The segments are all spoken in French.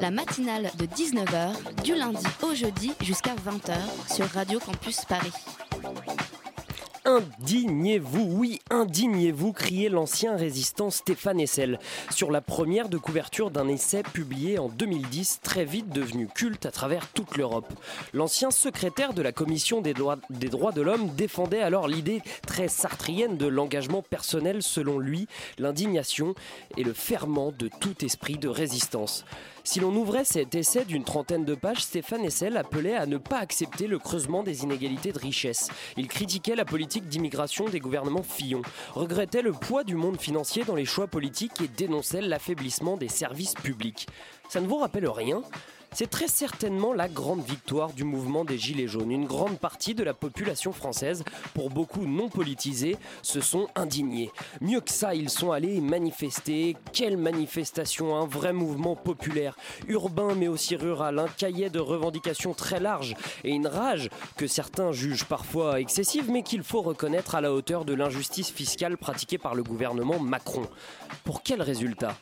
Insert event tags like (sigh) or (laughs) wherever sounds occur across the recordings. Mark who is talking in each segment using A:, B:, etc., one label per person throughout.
A: La matinale de 19h, du lundi au jeudi jusqu'à 20h sur Radio Campus Paris.
B: Indignez-vous, oui, indignez-vous, criait l'ancien résistant Stéphane Hessel sur la première de couverture d'un essai publié en 2010, très vite devenu culte à travers toute l'Europe. L'ancien secrétaire de la Commission des droits, des droits de l'homme défendait alors l'idée très sartrienne de l'engagement personnel selon lui, l'indignation et le ferment de tout esprit de résistance. Si l'on ouvrait cet essai d'une trentaine de pages, Stéphane Hessel appelait à ne pas accepter le creusement des inégalités de richesse. Il critiquait la politique d'immigration des gouvernements Fillon, regrettait le poids du monde financier dans les choix politiques et dénonçait l'affaiblissement des services publics. Ça ne vous rappelle rien? C'est très certainement la grande victoire du mouvement des Gilets jaunes. Une grande partie de la population française, pour beaucoup non politisés, se sont indignés. Mieux que ça, ils sont allés manifester. Quelle manifestation Un vrai mouvement populaire, urbain mais aussi rural, un cahier de revendications très large et une rage que certains jugent parfois excessive, mais qu'il faut reconnaître à la hauteur de l'injustice fiscale pratiquée par le gouvernement Macron. Pour quel résultat?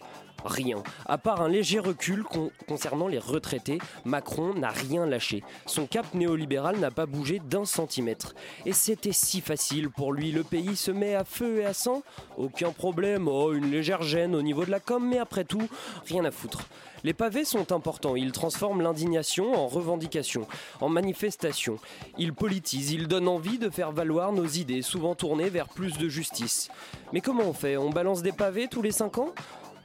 B: Rien. À part un léger recul con- concernant les retraités, Macron n'a rien lâché. Son cap néolibéral n'a pas bougé d'un centimètre. Et c'était si facile pour lui. Le pays se met à feu et à sang Aucun problème. Oh, une légère gêne au niveau de la com, mais après tout, rien à foutre. Les pavés sont importants, ils transforment l'indignation en revendication, en manifestation. Ils politisent, ils donnent envie de faire valoir nos idées, souvent tournées vers plus de justice. Mais comment on fait? On balance des pavés tous les 5 ans?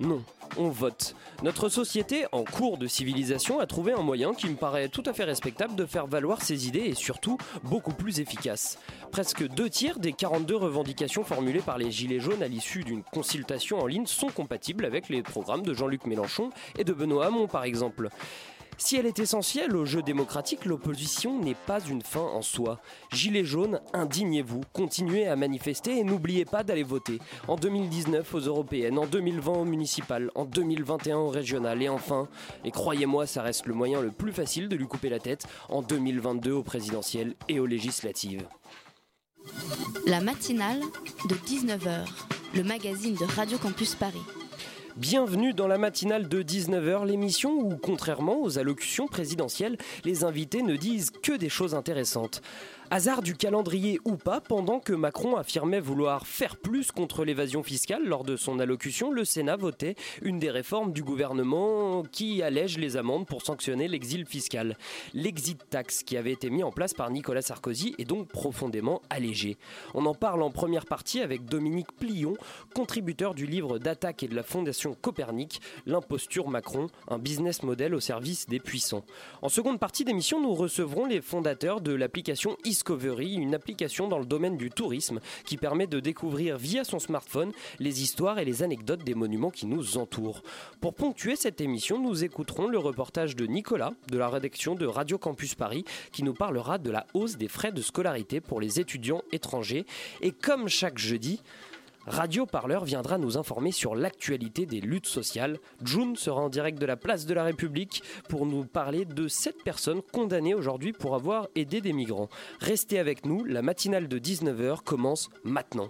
B: Non, on vote. Notre société, en cours de civilisation, a trouvé un moyen qui me paraît tout à fait respectable de faire valoir ses idées et surtout beaucoup plus efficace. Presque deux tiers des 42 revendications formulées par les Gilets jaunes à l'issue d'une consultation en ligne sont compatibles avec les programmes de Jean-Luc Mélenchon et de Benoît Hamon par exemple. Si elle est essentielle au jeu démocratique, l'opposition n'est pas une fin en soi. Gilets jaunes, indignez-vous, continuez à manifester et n'oubliez pas d'aller voter. En 2019 aux européennes, en 2020 aux municipales, en 2021 aux régionales et enfin, et croyez-moi, ça reste le moyen le plus facile de lui couper la tête, en 2022 aux présidentielles et aux législatives.
A: La matinale de 19h, le magazine de Radio Campus Paris.
B: Bienvenue dans la matinale de 19h, l'émission où, contrairement aux allocutions présidentielles, les invités ne disent que des choses intéressantes. Hasard du calendrier ou pas, pendant que Macron affirmait vouloir faire plus contre l'évasion fiscale lors de son allocution, le Sénat votait une des réformes du gouvernement qui allège les amendes pour sanctionner l'exil fiscal. L'exit tax qui avait été mis en place par Nicolas Sarkozy est donc profondément allégé. On en parle en première partie avec Dominique Plion, contributeur du livre d'attaque et de la Fondation Copernic, L'imposture Macron, un business model au service des puissants. En seconde partie d'émission, nous recevrons les fondateurs de l'application Discovery, une application dans le domaine du tourisme qui permet de découvrir via son smartphone les histoires et les anecdotes des monuments qui nous entourent. Pour ponctuer cette émission, nous écouterons le reportage de Nicolas de la rédaction de Radio Campus Paris qui nous parlera de la hausse des frais de scolarité pour les étudiants étrangers. Et comme chaque jeudi, Radio Parleur viendra nous informer sur l'actualité des luttes sociales. June sera en direct de la place de la République pour nous parler de sept personnes condamnées aujourd'hui pour avoir aidé des migrants. Restez avec nous, la matinale de 19h commence maintenant.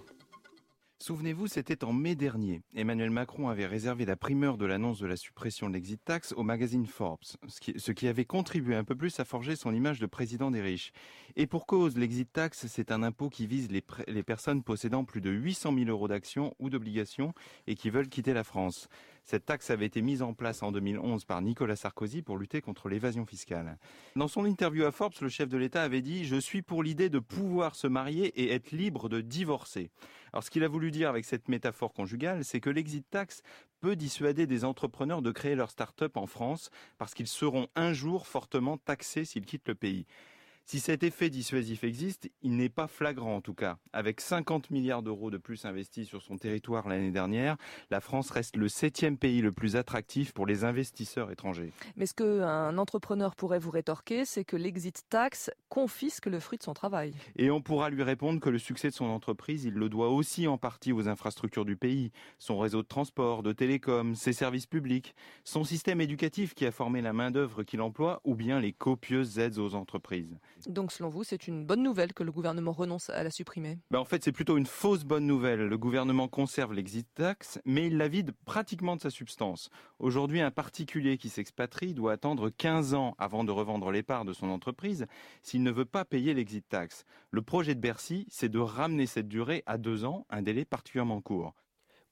C: Souvenez-vous, c'était en mai dernier. Emmanuel Macron avait réservé la primeur de l'annonce de la suppression de l'exit tax au magazine Forbes, ce qui, avait contribué un peu plus à forger son image de président des riches. Et pour cause, l'exit tax, c'est un impôt qui vise les, les personnes possédant plus de 800 000 euros d'actions ou d'obligations et qui veulent quitter la France. Cette taxe avait été mise en place en 2011 par Nicolas Sarkozy pour lutter contre l'évasion fiscale. Dans son interview à Forbes, le chef de l'État avait dit « Je suis pour l'idée de pouvoir se marier et être libre de divorcer ». Alors ce qu'il a voulu dire avec cette métaphore conjugale, c'est que l'exit tax peut dissuader des entrepreneurs de créer leur start-up en France parce qu'ils seront un jour fortement taxés s'ils quittent le pays. Si cet effet dissuasif existe, il n'est pas flagrant en tout cas. Avec 50 milliards d'euros de plus investis sur son territoire l'année dernière, la France reste le septième pays le plus attractif pour les investisseurs étrangers.
D: Mais ce qu'un entrepreneur pourrait vous rétorquer, c'est que l'exit tax confisque le fruit de son travail.
C: Et on pourra lui répondre que le succès de son entreprise, il le doit aussi en partie aux infrastructures du pays, son réseau de transport, de télécom, ses services publics, son système éducatif qui a formé la main-d'œuvre qu'il emploie ou bien les copieuses aides aux entreprises.
D: Donc selon vous, c'est une bonne nouvelle que le gouvernement renonce à la supprimer?
C: Ben En fait, c'est plutôt une fausse bonne nouvelle. Le gouvernement conserve l'exit tax, mais il la vide pratiquement de sa substance. Aujourd'hui, un particulier qui s'expatrie doit attendre 15 ans avant de revendre les parts de son entreprise s'il ne veut pas payer l'exit tax. Le projet de Bercy, c'est de ramener cette durée à deux ans, un délai particulièrement court.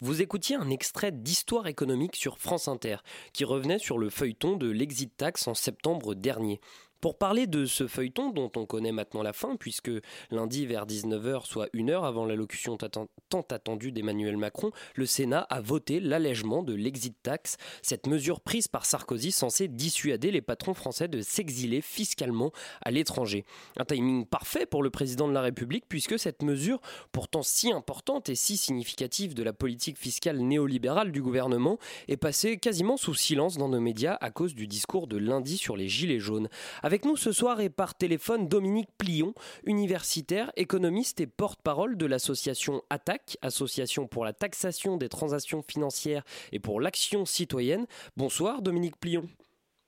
B: Vous écoutiez un extrait d'Histoire économique sur France Inter, qui revenait sur le feuilleton de l'exit tax en septembre dernier. Pour parler de ce feuilleton dont on connaît maintenant la fin, puisque lundi vers 19h, soit une heure avant l'allocution tant attendue d'Emmanuel Macron, le Sénat a voté l'allègement de l'exit tax, cette mesure prise par Sarkozy censée dissuader les patrons français de s'exiler fiscalement à l'étranger. Un timing parfait pour le président de la République, puisque cette mesure, pourtant si importante et si significative de la politique fiscale néolibérale du gouvernement, est passée quasiment sous silence dans nos médias à cause du discours de lundi sur les Gilets jaunes. Avec nous ce soir et par téléphone Dominique Plion, universitaire, économiste et porte-parole de l'association ATTAC, Association pour la taxation des transactions financières et pour l'action citoyenne. Bonsoir Dominique Plion.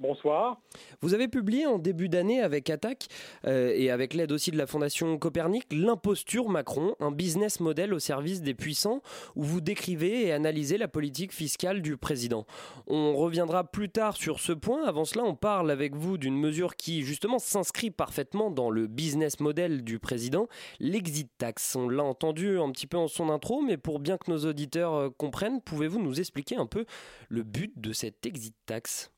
E: Bonsoir.
B: Vous avez publié en début d'année avec Attaque euh, et avec l'aide aussi de la Fondation Copernic l'imposture Macron, un business model au service des puissants où vous décrivez et analysez la politique fiscale du président. On reviendra plus tard sur ce point. Avant cela, on parle avec vous d'une mesure qui justement s'inscrit parfaitement dans le business model du président, l'exit tax. On l'a entendu un petit peu en son intro, mais pour bien que nos auditeurs euh, comprennent, pouvez-vous nous expliquer un peu le but de cette exit tax?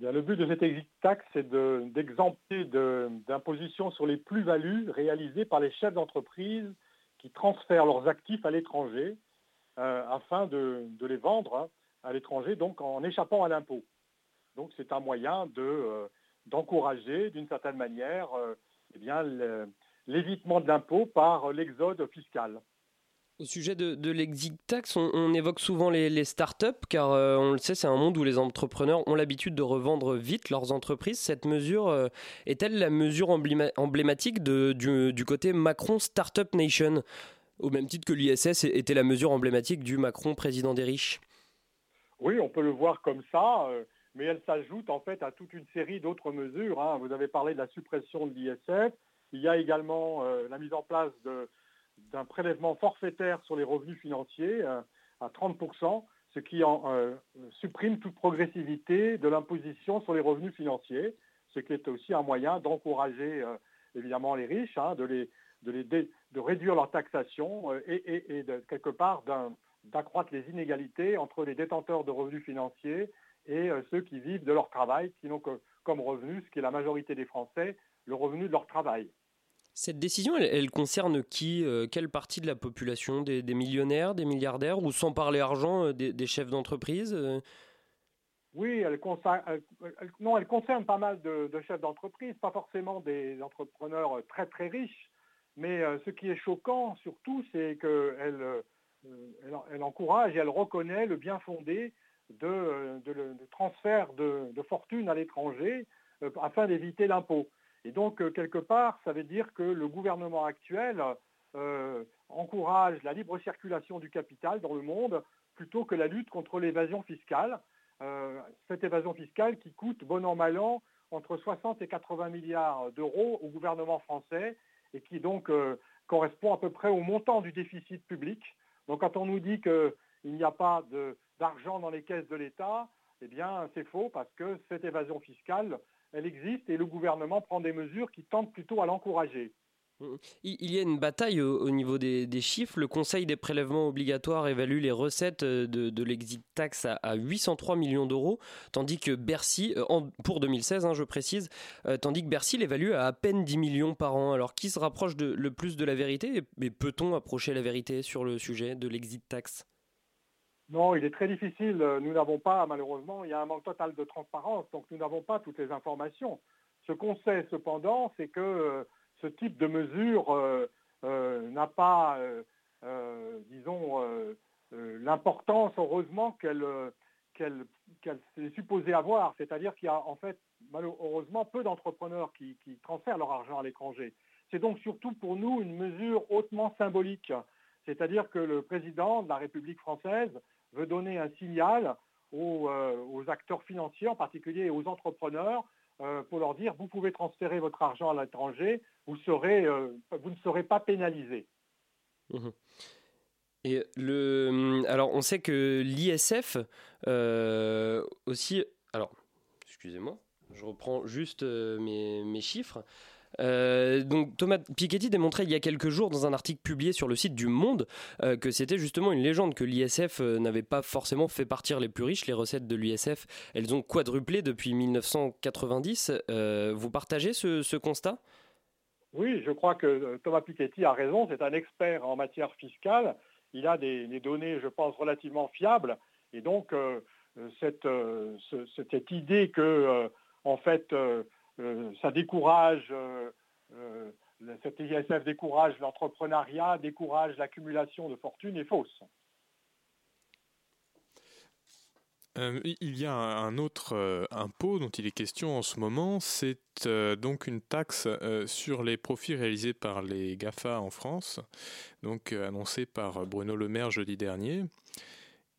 E: Le but de cette exit tax, c'est d'exempter d'imposition sur les plus-values réalisées par les chefs d'entreprise qui transfèrent leurs actifs à l'étranger euh, afin de, les vendre hein, à l'étranger, donc en échappant à l'impôt. Donc c'est un moyen euh, d'encourager d'une certaine manière euh, eh l'évitement de l'impôt par l'exode fiscal.
B: Au sujet de, l'exit tax, on, évoque souvent les, les startups, car euh, on le sait, c'est un monde où les entrepreneurs ont l'habitude de revendre vite leurs entreprises. Cette mesure euh, est-elle la mesure emblématique du, côté Macron Startup Nation, au même titre que l'ISS était la mesure emblématique du Macron président des riches?
E: Oui, on peut le voir comme ça, euh, mais elle s'ajoute en fait à toute une série d'autres mesures. Hein. Vous avez parlé de la suppression de l'ISF, il y a également la mise en place de d'un prélèvement forfaitaire sur les revenus financiers euh, à 30%, ce qui euh, supprime toute progressivité de l'imposition sur les revenus financiers, ce qui est aussi un moyen d'encourager euh, évidemment les riches, hein, de, les, de, de réduire leur taxation et, quelque part d'accroître les inégalités entre les détenteurs de revenus financiers et ceux qui vivent de leur travail, qui n'ont que comme revenu, ce qui est la majorité des Français, le revenu de leur travail.
B: Cette décision, elle, concerne qui euh, Quelle partie de la population? Des, millionnaires, des milliardaires? Ou sans parler argent, euh, des, chefs d'entreprise euh?
E: Oui, elle concerne, non, elle concerne pas mal de, chefs d'entreprise, pas forcément des entrepreneurs très très riches, mais ce qui est choquant surtout, c'est qu'elle elle, encourage et elle reconnaît le bien fondé de, de transfert de, fortune à l'étranger afin d'éviter l'impôt. Et donc, euh, quelque part, ça veut dire que le gouvernement actuel euh, encourage la libre circulation du capital dans le monde plutôt que la lutte contre l'évasion fiscale. Euh, cette évasion fiscale qui coûte bon an mal an entre 60 et 80 milliards d'euros au gouvernement français et qui donc correspond à peu près au montant du déficit public. Donc quand on nous dit qu'il n'y a pas d'argent dans les caisses de l'État, eh bien c'est faux parce que cette évasion fiscale elle existe et le gouvernement prend des mesures qui tentent plutôt à l'encourager.
B: Il y a une bataille au, niveau des, chiffres. Le Conseil des prélèvements obligatoires évalue les recettes euh, de, l'exit tax à, 803 millions d'euros, tandis que Bercy, euh, pour 2016, hein, je précise, euh, tandis que Bercy l'évalue à à peine 10 millions par an. Alors qui se rapproche le plus de la vérité? Et peut-on approcher la vérité sur le sujet de l'exit tax
E: non, il est très difficile. Nous n'avons pas, malheureusement, il y a un manque total de transparence, donc nous n'avons pas toutes les informations Ce qu'on sait cependant, c'est que ce type de mesure n'a pas, disons, l'importance, heureusement, qu'elle est supposée avoir. C'est-à-dire qu'il y a en fait, malheureusement, peu d'entrepreneurs qui transfèrent leur argent à l'étranger. C'est donc surtout pour nous une mesure hautement symbolique. C'est-à-dire que le président de la République française veut donner un signal aux, euh, acteurs financiers, en particulier aux entrepreneurs, euh, pour leur dire vous pouvez transférer votre argent à l'étranger, vous, euh, ne serez pas pénalisé.
B: Mmh Et le, alors on sait que l'ISF aussi, alors excusez-moi, je reprends juste mes chiffres. Euh, donc Thomas Piketty démontrait il y a quelques jours dans un article publié sur le site du Monde euh, que c'était justement une légende que l'ISF euh, n'avait pas forcément fait partir les plus riches. Les recettes de l'ISF, elles ont quadruplé depuis 1990. vous partagez ce, constat?
E: Oui, je crois que Thomas Piketty a raison. C'est un expert en matière fiscale. Il a des, données, je pense, relativement fiables. Et donc, cette, idée que, en fait, ça décourage, euh, euh, cet ISF décourage l'entrepreneuriat, décourage l'accumulation de fortune est fausse.
F: il y a un autre impôt dont il est question en ce moment, c'est donc une taxe sur les profits réalisés par les GAFA en France, donc annoncée par Bruno Le Maire jeudi dernier.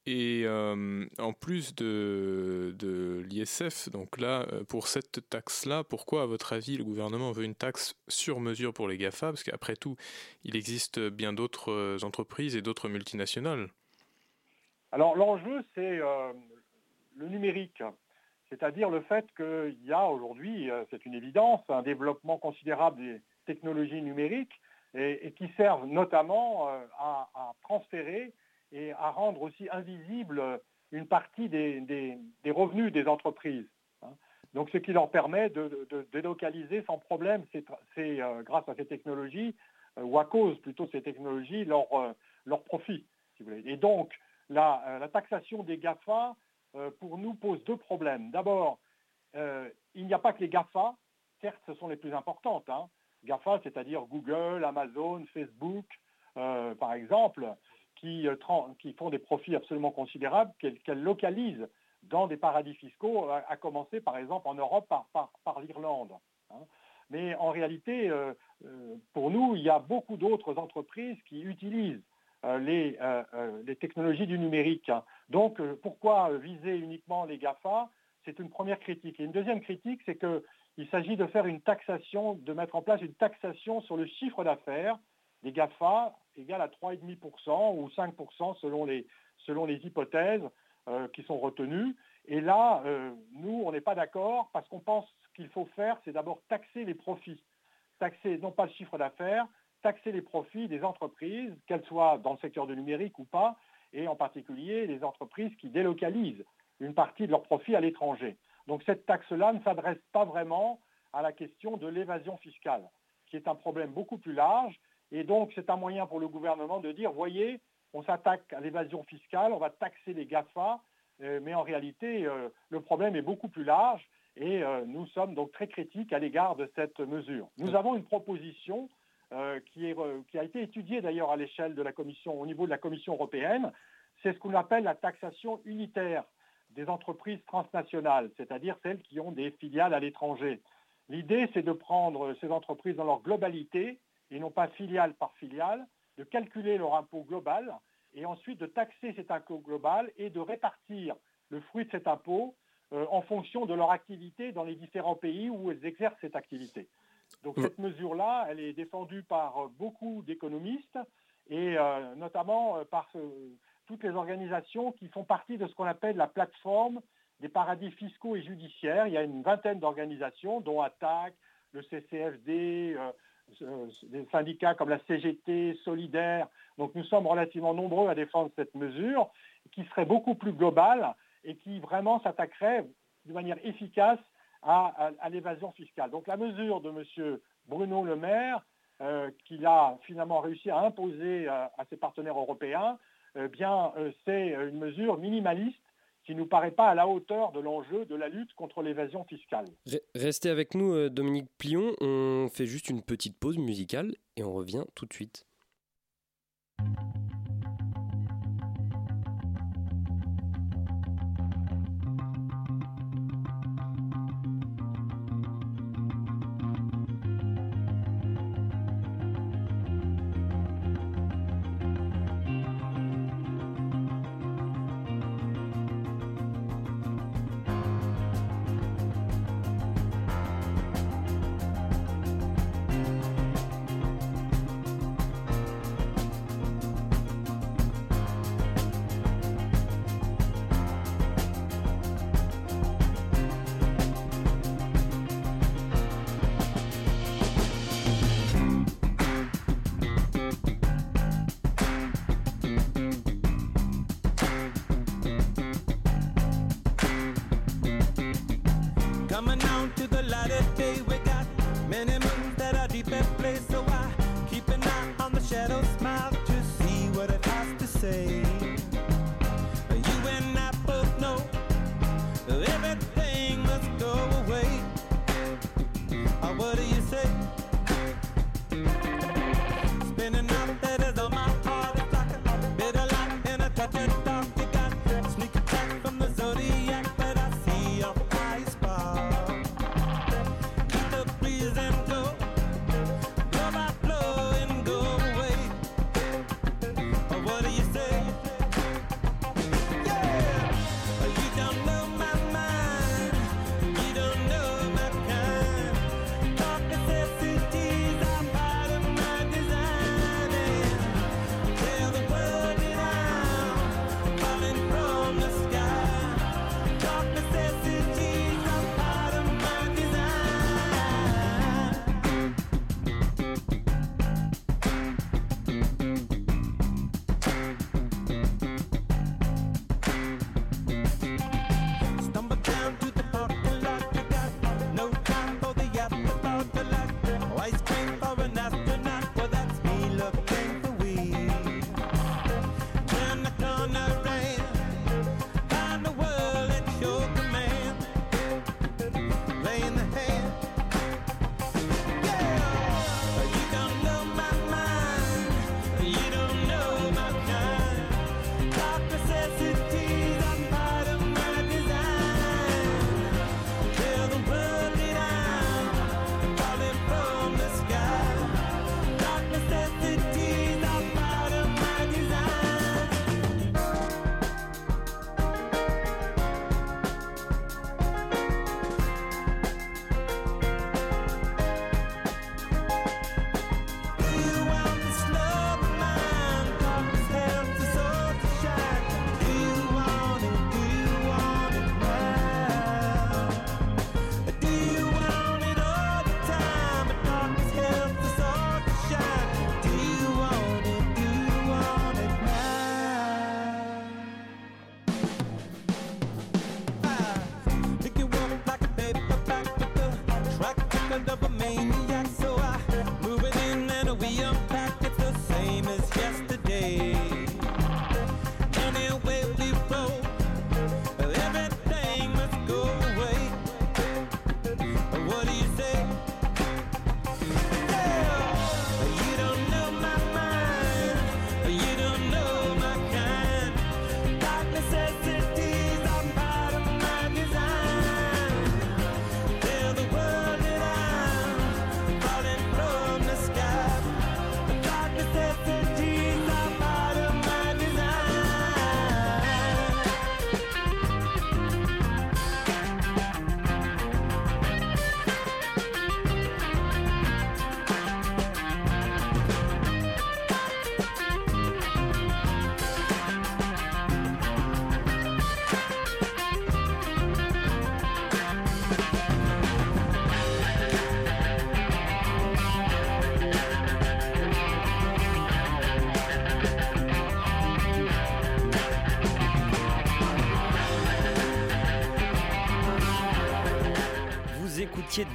F: Et euh, en plus de, de l'ISF, donc là, euh, pour cette taxe-là, pourquoi, à votre avis, le gouvernement veut une taxe sur mesure pour les GAFA Parce qu'après tout, il existe bien d'autres euh, entreprises et d'autres multinationales.
E: Alors l'enjeu, c'est le numérique. C'est-à-dire le fait qu'il y a aujourd'hui, c'est une évidence, un développement considérable des technologies numériques et, qui servent notamment à, à transférer et à rendre aussi invisible une partie des, revenus des entreprises. Hein. Donc ce qui leur permet de, délocaliser sans problème, c'est euh, grâce à ces technologies, euh, ou à cause plutôt de ces technologies, leur, euh, leur profit. Et donc la, taxation des GAFA, pour nous, pose deux problèmes. D'abord, il n'y a pas que les GAFA, certes ce sont les plus importantes. Hein. GAFA, c'est-à-dire Google, Amazon, Facebook, par exemple, euh, qui, font des profits absolument considérables, qu'elles localisent dans des paradis fiscaux, à, commencer par exemple en Europe par, l'Irlande. Hein. Mais en réalité, euh, euh, pour nous, il y a beaucoup d'autres entreprises qui utilisent les, technologies du numérique. Donc pourquoi viser uniquement les GAFA? C'est une première critique. Et une deuxième critique, c'est qu'il s'agit de faire une taxation, de mettre en place une taxation sur le chiffre d'affaires des GAFA égale à 3,5% ou 5% selon les, selon les hypothèses euh, qui sont retenues. Et là, euh, nous, on n'est pas d'accord parce qu'on pense qu'il faut faire, c'est d'abord taxer les profits. Taxer non pas le chiffre d'affaires, taxer les profits des entreprises, qu'elles soient dans le secteur du numérique ou pas, et en particulier les entreprises qui délocalisent une partie de leurs profits à l'étranger. Donc cette taxe-là ne s'adresse pas vraiment à la question de l'évasion fiscale, qui est un problème beaucoup plus large et donc, c'est un moyen pour le gouvernement de dire, voyez, on s'attaque à l'évasion fiscale, on va taxer les GAFA, euh, mais en réalité, euh, le problème est beaucoup plus large et euh, nous sommes donc très critiques à l'égard de cette mesure. Nous avons une proposition qui, qui, a été étudiée d'ailleurs à l'échelle de la Commission, au niveau de la Commission européenne, c'est ce qu'on appelle la taxation unitaire des entreprises transnationales, c'est-à-dire celles qui ont des filiales à l'étranger. L'idée, c'est de prendre ces entreprises dans leur globalité et non pas filiale par filiale, de calculer leur impôt global et ensuite de taxer cet impôt global et de répartir le fruit de cet impôt euh, en fonction de leur activité dans les différents pays où elles exercent cette activité. Donc cette mesure-là, elle est défendue par beaucoup d'économistes et euh, notamment euh, par toutes les organisations qui font partie de ce qu'on appelle la plateforme des paradis fiscaux et judiciaires. Il y a une vingtaine d'organisations, dont ATTAC, le CCFD, des syndicats comme la CGT, Solidaire. Donc nous sommes relativement nombreux à défendre cette mesure qui serait beaucoup plus globale et qui vraiment s'attaquerait de manière efficace à, l'évasion fiscale. Donc la mesure de M. Bruno Le Maire, euh, qu'il a finalement réussi à imposer à, ses partenaires européens, bien euh, c'est une mesure minimaliste qui ne nous paraît pas à la hauteur de l'enjeu de la lutte contre l'évasion fiscale.
G: Restez avec nous, euh, Dominique Plion. On fait juste une petite pause musicale et on revient tout de suite.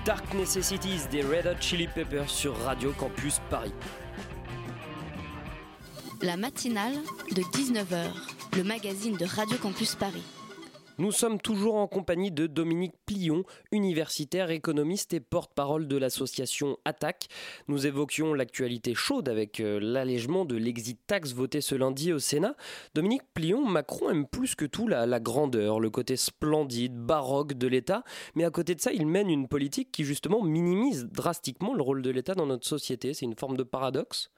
G: Dark Necessities des Red Hot Chili Peppers sur Radio Campus Paris.
A: La matinale de 19h, le magazine de Radio Campus Paris.
B: Nous sommes toujours en compagnie de Dominique Plion, universitaire, économiste et porte-parole de l'association ATTAC. Nous évoquions l'actualité chaude avec euh, l'allègement de l'exit tax voté ce lundi au Sénat. Dominique Plion, Macron aime plus que tout la, la grandeur, le côté splendide, baroque de l'État, mais à côté de ça, il mène une politique qui justement minimise drastiquement le rôle de l'État dans notre société. C'est une forme de paradoxe?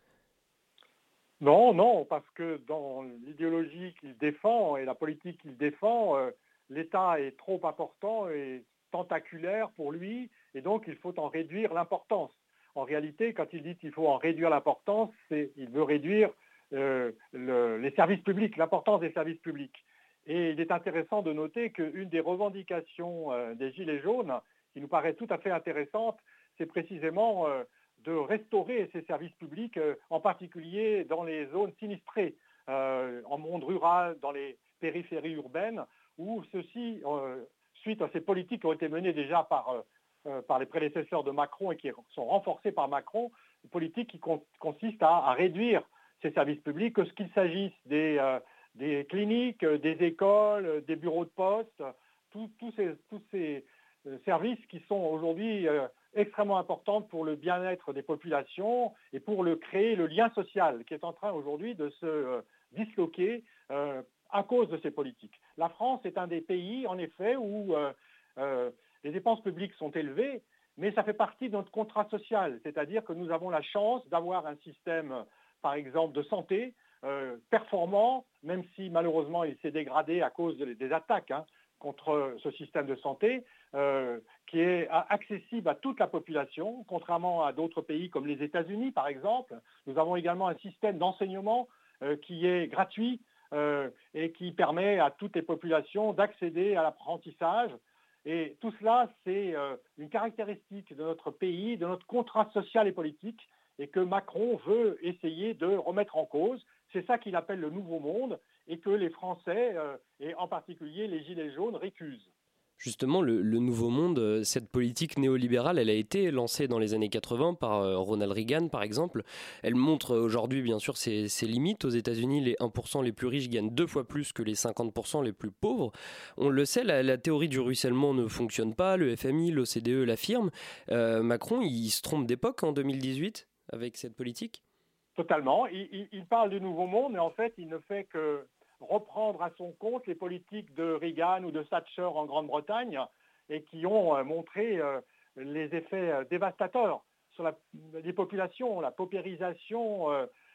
E: Non, non, parce que dans l'idéologie qu'il défend et la politique qu'il défend, euh, l'État est trop important et tentaculaire pour lui, et donc il faut en réduire l'importance. En réalité, quand il dit qu'il faut en réduire l'importance, il veut réduire euh, le, les services publics, l'importance des services publics. Et il est intéressant de noter qu'une des revendications euh, des Gilets jaunes, qui nous paraît tout à fait intéressante, c'est précisément euh, de restaurer ces services publics, en particulier dans les zones sinistrées, en monde rural, dans les périphéries urbaines, où ceci, euh, suite à ces politiques qui ont été menées déjà par, euh, euh, par les prédécesseurs de Macron et qui sont renforcées par Macron, une politique qui con consiste à, réduire ces services publics, que ce qu'il s'agisse des, euh, cliniques, des écoles, des bureaux de poste, tous ces, services qui sont aujourd'hui extrêmement importants pour le bien-être des populations et pour le créer le lien social qui est en train aujourd'hui de se disloquer à cause de ces politiques. La France est un des pays, en effet, où euh, euh, les dépenses publiques sont élevées, mais ça fait partie de notre contrat social, c'est-à-dire que nous avons la chance d'avoir un système, par exemple, de santé euh, performant, même si malheureusement il s'est dégradé à cause de, des attaques hein, contre ce système de santé, qui est accessible à toute la population, contrairement à d'autres pays comme les États-Unis, par exemple. Nous avons également un système d'enseignement qui est gratuit euh, et qui permet à toutes les populations d'accéder à l'apprentissage. Et tout cela, c'est euh, une caractéristique de notre pays, de notre contrat social et politique, et que Macron veut essayer de remettre en cause. C'est ça qu'il appelle le nouveau monde, et que les Français, euh, et en particulier les Gilets jaunes,
B: justement le, nouveau monde, euh, cette politique néolibérale, elle a été lancée dans les années 80 par euh, Ronald Reagan par exemple. Elle montre aujourd'hui bien sûr ses, limites. Aux États-Unis, les 1% les plus riches gagnent deux fois plus que les 50% les plus pauvres. On le sait, la, théorie du ruissellement ne fonctionne pas. Le FMI, l'OCDE l'affirment. Euh, Macron, il se trompe d'époque en 2018 avec cette politique?
E: Totalement. Il parle du nouveau monde, mais en fait, il ne fait que reprendre à son compte les politiques de Reagan ou de Thatcher en Grande-Bretagne et qui ont euh, montré euh, les effets euh, dévastateurs sur les populations, la paupérisation,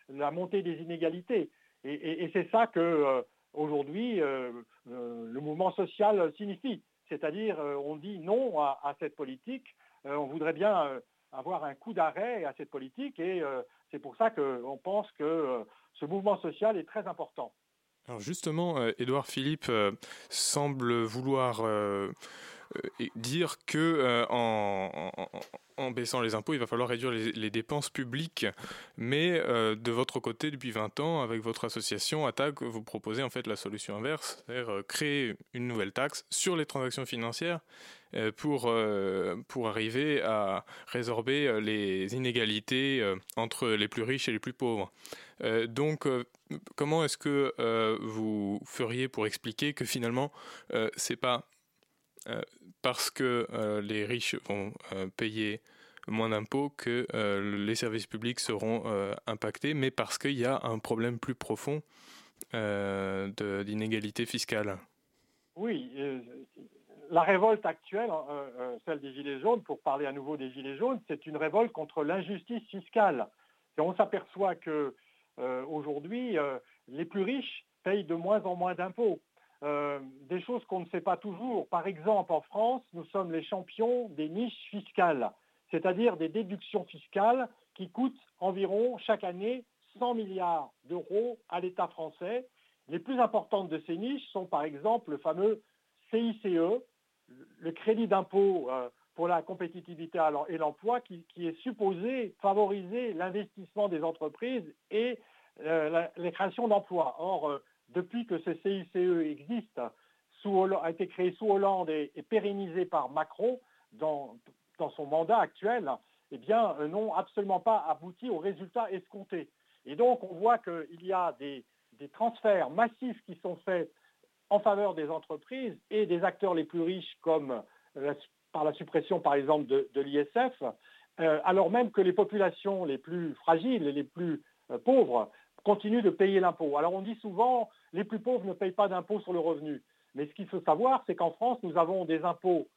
E: la montée des inégalités. Et c'est ça que aujourd'hui le mouvement social signifie. C'est-à-dire on dit non à, à cette politique. on voudrait bien avoir un coup d'arrêt à cette politique et c'est pour ça qu'on pense que ce mouvement social est très important.
F: Alors justement, euh, Édouard Philippe euh, semble vouloir euh, dire que en, baissant les impôts, il va falloir réduire les, dépenses publiques. Mais de votre côté, depuis 20 ans, avec votre association Attaque, vous proposez en fait la solution inverse, c'est-à-dire créer une nouvelle taxe sur les transactions financières pour arriver à résorber les inégalités entre les plus riches et les plus pauvres. Donc, comment est-ce que vous feriez pour expliquer que finalement, c'est pas euh, parce que euh, les riches vont euh, payer moins d'impôts que les services publics seront impactés, mais parce qu'il y a un problème plus profond d'inégalité fiscale?
E: Oui, la révolte actuelle, celle des Gilets jaunes, pour parler à nouveau des Gilets jaunes, c'est une révolte contre l'injustice fiscale. Et on s'aperçoit que euh, aujourd'hui, euh, les plus riches payent de moins en moins d'impôts. Euh, des choses qu'on ne sait pas toujours. Par exemple, en France, nous sommes les champions des niches fiscales, c'est-à-dire des déductions fiscales qui coûtent environ chaque année 100 milliards d'euros à l'État français. Les plus importantes de ces niches sont par exemple le fameux CICE, le crédit d'impôt euh, pour la compétitivité et l'emploi, qui, est supposé favoriser l'investissement des entreprises et euh, la, les créations d'emplois. Or, euh, depuis que ce CICE existe, a été créé sous Hollande et, pérennisé par Macron dans, son mandat actuel, eh bien, euh, n'ont absolument pas abouti aux résultats escomptés. Et donc, on voit qu'il y a des, des, transferts massifs qui sont faits en faveur des entreprises et des acteurs les plus riches comme par la suppression par exemple de, l'ISF, alors même que les populations les plus fragiles et les plus pauvres continuent de payer l'impôt. Alors on dit souvent les plus pauvres ne payent pas d'impôt sur le revenu. Mais ce qu'il faut savoir, c'est qu'en France, nous avons des impôts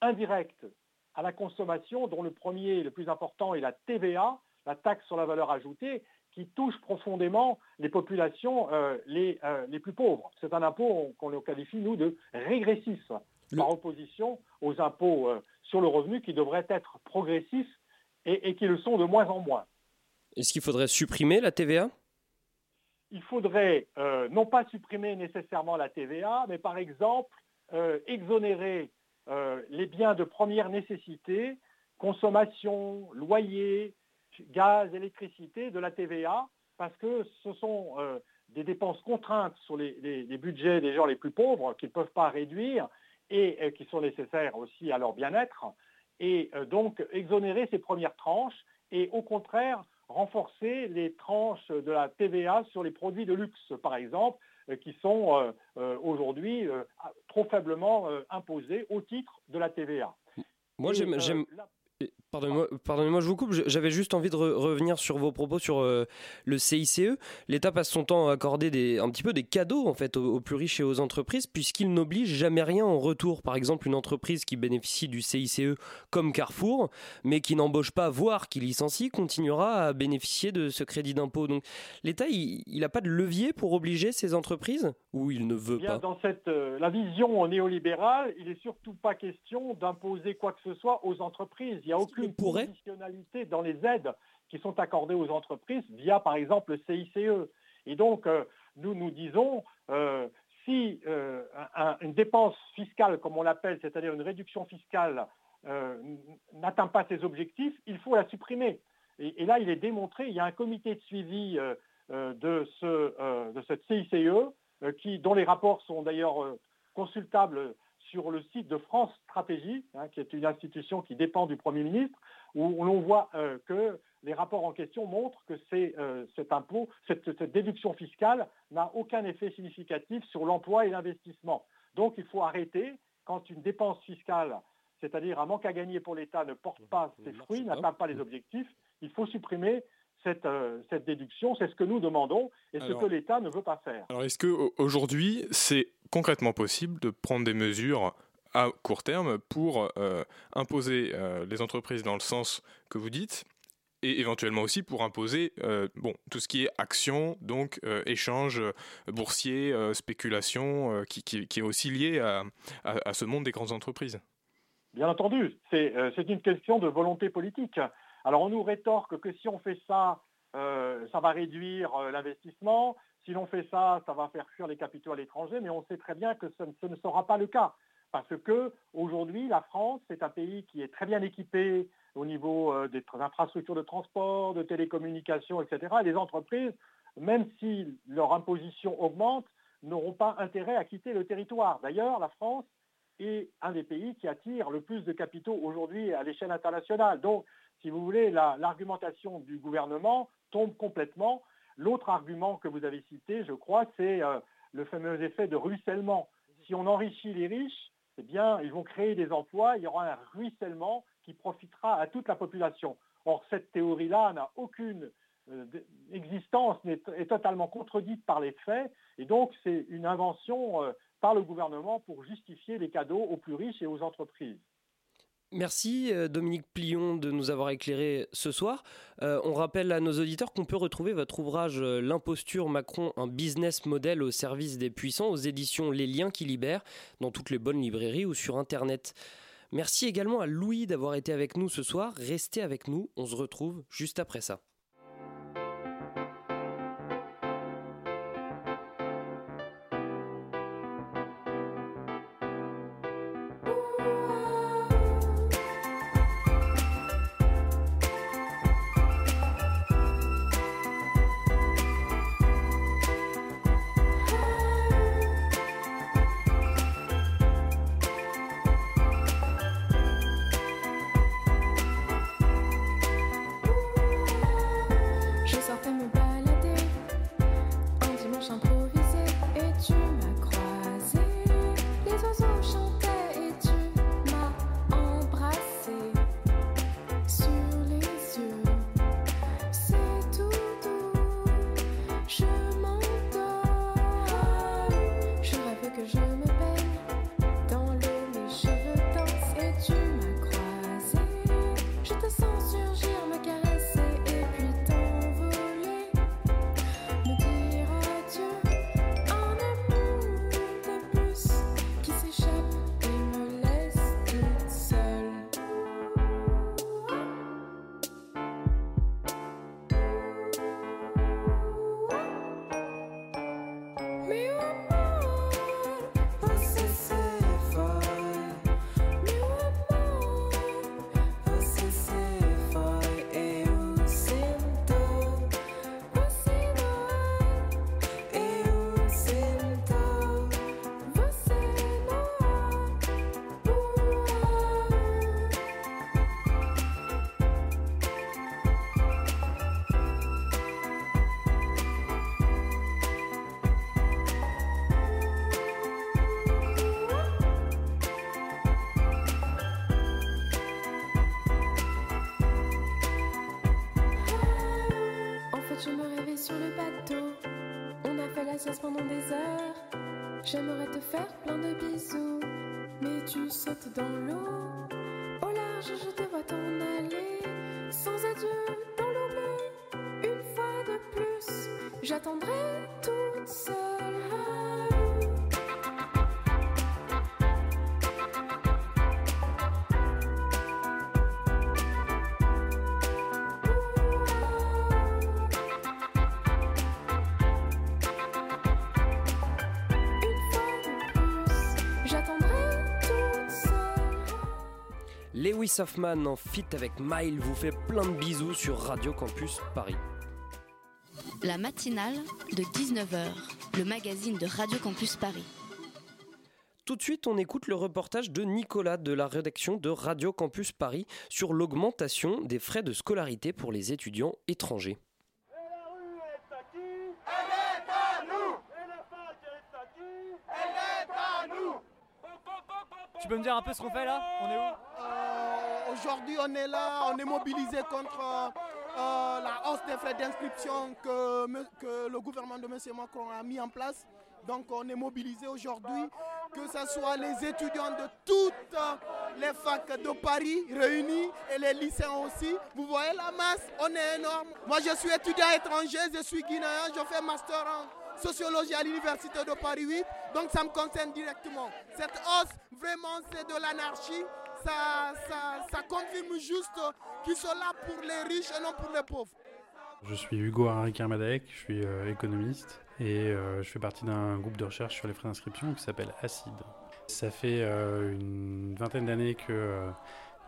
E: indirects à la consommation, dont le premier, le plus important, est la TVA, la taxe sur la valeur ajoutée, qui touche profondément les populations euh, euh, les, plus pauvres. C'est un impôt qu'on qualifie, nous, de régressif, par opposition aux impôts euh, sur le revenu qui devraient être progressifs et, et qui le sont de moins en moins.
B: Est-ce qu'il faudrait supprimer la TVA
E: il faudrait non pas supprimer nécessairement la TVA, mais par exemple exonérer les biens de première nécessité, consommation, loyer, gaz, électricité, de la TVA, parce que ce sont euh, des dépenses contraintes sur les, budgets des gens les plus pauvres qu'ils ne peuvent pas réduire et euh, qui sont nécessaires aussi à leur bien-être. Et euh, donc exonérer ces premières tranches et au contraire renforcer les tranches de la TVA sur les produits de luxe, par exemple, qui sont aujourd'hui trop faiblement imposés au titre de la TVA.
B: Moi, j'aime Pardonnez-moi, pardonnez je vous coupe. J'avais juste envie de revenir sur vos propos sur euh, le CICE. L'État passe son temps à accorder des, un petit peu des cadeaux en fait aux, plus riches et aux entreprises, puisqu'il n'oblige jamais rien en retour. Par exemple, une entreprise qui bénéficie du CICE comme Carrefour, mais qui n'embauche pas, voire qui licencie, continuera à bénéficier de ce crédit d'impôt. Donc, l'État, il n'a pas de levier pour obliger ces entreprises, ou il ne veut pas?
E: Dans cette, euh, la vision néolibérale, il n'est surtout pas question d'imposer quoi que ce soit aux entreprises. Il n'y a aucune conditionnalité dans les aides qui sont accordées aux entreprises via, par exemple, le CICE. Et donc, euh, nous nous disons, euh, si euh, une dépense fiscale, comme on l'appelle, c'est-à-dire une réduction fiscale, n'atteint pas ses objectifs, il faut la supprimer. Et, là, il est démontré, il y a un comité de suivi de, ce, de cette CICE, qui, dont les rapports sont d'ailleurs consultables sur le site de France Stratégie, hein, qui est une institution qui dépend du Premier ministre, où, l'on voit euh, que les rapports en question montrent que euh, cet impôt, cette, déduction fiscale n'a aucun effet significatif sur l'emploi et l'investissement. Donc il faut arrêter quand une dépense fiscale, c'est-à-dire un manque à gagner pour l'État, ne porte pas ses fruits, n'atteint pas les objectifs, il faut supprimer cette, euh, cette, déduction. C'est ce que nous demandons et ce que l'État ne veut pas faire.
F: Alors est-ce qu'aujourd'hui, c'est concrètement possible de prendre des mesures à court terme pour euh, imposer euh, les entreprises dans le sens que vous dites et éventuellement aussi pour imposer euh, bon, tout ce qui est action, donc échange boursier, spéculation, qui, qui, est aussi lié à, à, ce monde des grandes entreprises.
E: Bien entendu, c'est une question de volonté politique. Alors on nous rétorque que si on fait ça, ça va réduire l'investissement, si l'on fait ça, ça va faire fuir les capitaux à l'étranger, mais on sait très bien que ce, ne sera pas le cas. Parce que aujourd'hui, la France, c'est un pays qui est très bien équipé au niveau euh, des infrastructures de transport, de télécommunications, etc. les entreprises, même si leur imposition augmente, n'auront pas intérêt à quitter le territoire. D'ailleurs, la France est un des pays qui attire le plus de capitaux aujourd'hui à l'échelle internationale. Donc, si vous voulez, l'argumentation du gouvernement tombe complètement L'autre argument que vous avez cité, je crois, c'est euh, le fameux effet de ruissellement. Si on enrichit les riches, eh bien, ils vont créer des emplois, il y aura un ruissellement qui profitera à toute la population. Or, cette théorie-là n'a aucune euh, existence, est, totalement contredite par les faits, et donc c'est une invention euh, par le gouvernement pour justifier les cadeaux aux plus riches et aux entreprises.
B: Merci euh, Dominique Plion de nous avoir éclairé ce soir. Euh, on rappelle à nos auditeurs qu'on peut retrouver votre ouvrage euh, L'imposture Macron, un business model au service des puissants aux éditions Les Liens qui libèrent dans toutes les bonnes librairies ou sur Internet. Merci également à Louis d'avoir été avec nous ce soir. Restez avec nous, on se retrouve juste après ça.
H: Pendant des heures. J'aimerais te faire plein de bisous, mais tu sautes dans l'eau. Au large, je te vois t'en aller, sans adieu dans l'oubli. Une fois de plus, j'attendrai
B: Lewis Hoffman en fit avec Mile vous fait plein de bisous sur Radio Campus Paris.
A: La matinale de 19h, le magazine de Radio Campus Paris.
B: Tout de suite, on écoute le reportage de Nicolas de la rédaction de Radio Campus Paris sur l'augmentation des frais de scolarité pour les étudiants étrangers.
I: Tu peux me dire un peu ce qu'on fait là? On est où?
J: Euh, Aujourd'hui, on est là, on est mobilisé contre euh, euh, la hausse des frais d'inscription que, que, le gouvernement de M. Macron a mis en place. Donc, on est mobilisé aujourd'hui, que ce soit les étudiants de toutes les facs de Paris réunis et les lycéens aussi. Vous voyez la masse, on est énorme. Moi, je suis étudiant étranger, je suis guinéen, je fais master en sociologie à l'université de Paris 8, donc ça me concerne directement. Cette hausse, vraiment, c'est de l'anarchie. Ça, confirme juste qu'ils sont là pour les riches et non pour les pauvres.
K: Je suis Hugo Henrique Armadec, je suis euh, économiste et euh, je fais partie d'un groupe de recherche sur les frais d'inscription qui s'appelle ACID. Ça fait euh, une vingtaine d'années que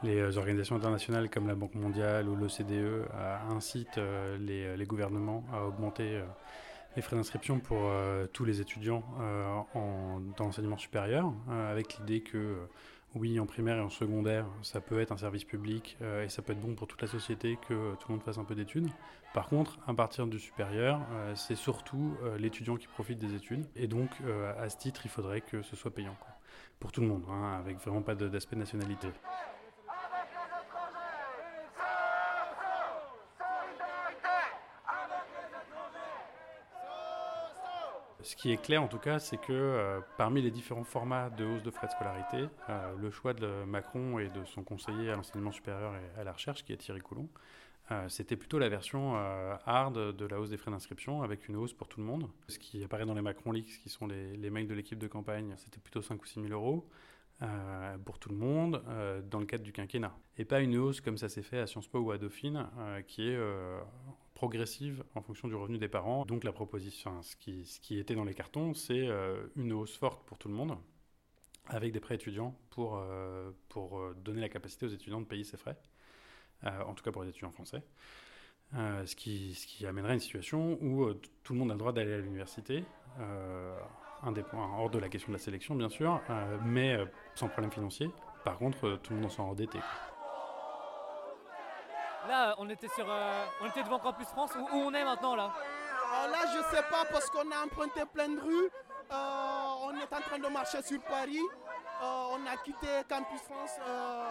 K: les organisations internationales comme la Banque mondiale ou l'OCDE incitent les, gouvernements à augmenter les frais d'inscription pour tous les étudiants euh, en, dans l'enseignement supérieur, avec l'idée que oui, en primaire et en secondaire, ça peut être un service public et ça peut être bon pour toute la société que tout le monde fasse un peu d'études. Par contre, à partir du supérieur, c'est surtout l'étudiant qui profite des études. Et donc, à ce titre, il faudrait que ce soit payant. Pour tout le monde, hein, avec vraiment pas d'aspect nationalité. Ce qui est clair en tout cas, c'est que euh, parmi les différents formats de hausse de frais de scolarité, euh, le choix de Macron et de son conseiller à l'enseignement supérieur et à la recherche, qui est Thierry Coulon, euh, c'était plutôt la version hard de la hausse des frais d'inscription, avec une hausse pour tout le monde. Ce qui apparaît dans les Macron Leaks, qui sont les, les mails de l'équipe de campagne, c'était plutôt 5 ou 6 000 euros. pour tout le monde dans le cadre du quinquennat. Et pas une hausse comme ça s'est fait à Sciences Po ou à Dauphine, qui est progressive en fonction du revenu des parents. Donc la proposition, ce, qui, était dans les cartons, c'est euh, une hausse forte pour tout le monde, avec des prêts étudiants pour, euh, pour euh, donner la capacité aux étudiants de payer ces frais, en tout cas pour les étudiants français. ce, qui, ce qui amènerait une situation où tout le monde a le droit d'aller à l'université, hors de la question de la sélection bien sûr, mais sans problème financier. Par contre, tout le monde en sort endetté.
I: Là, on était, sur, euh, on était devant Campus France. Où, on est maintenant là
J: euh, Là, je sais pas parce qu'on a emprunté plein de rues. Euh, on est en train de marcher sur Paris. on a quitté Campus France.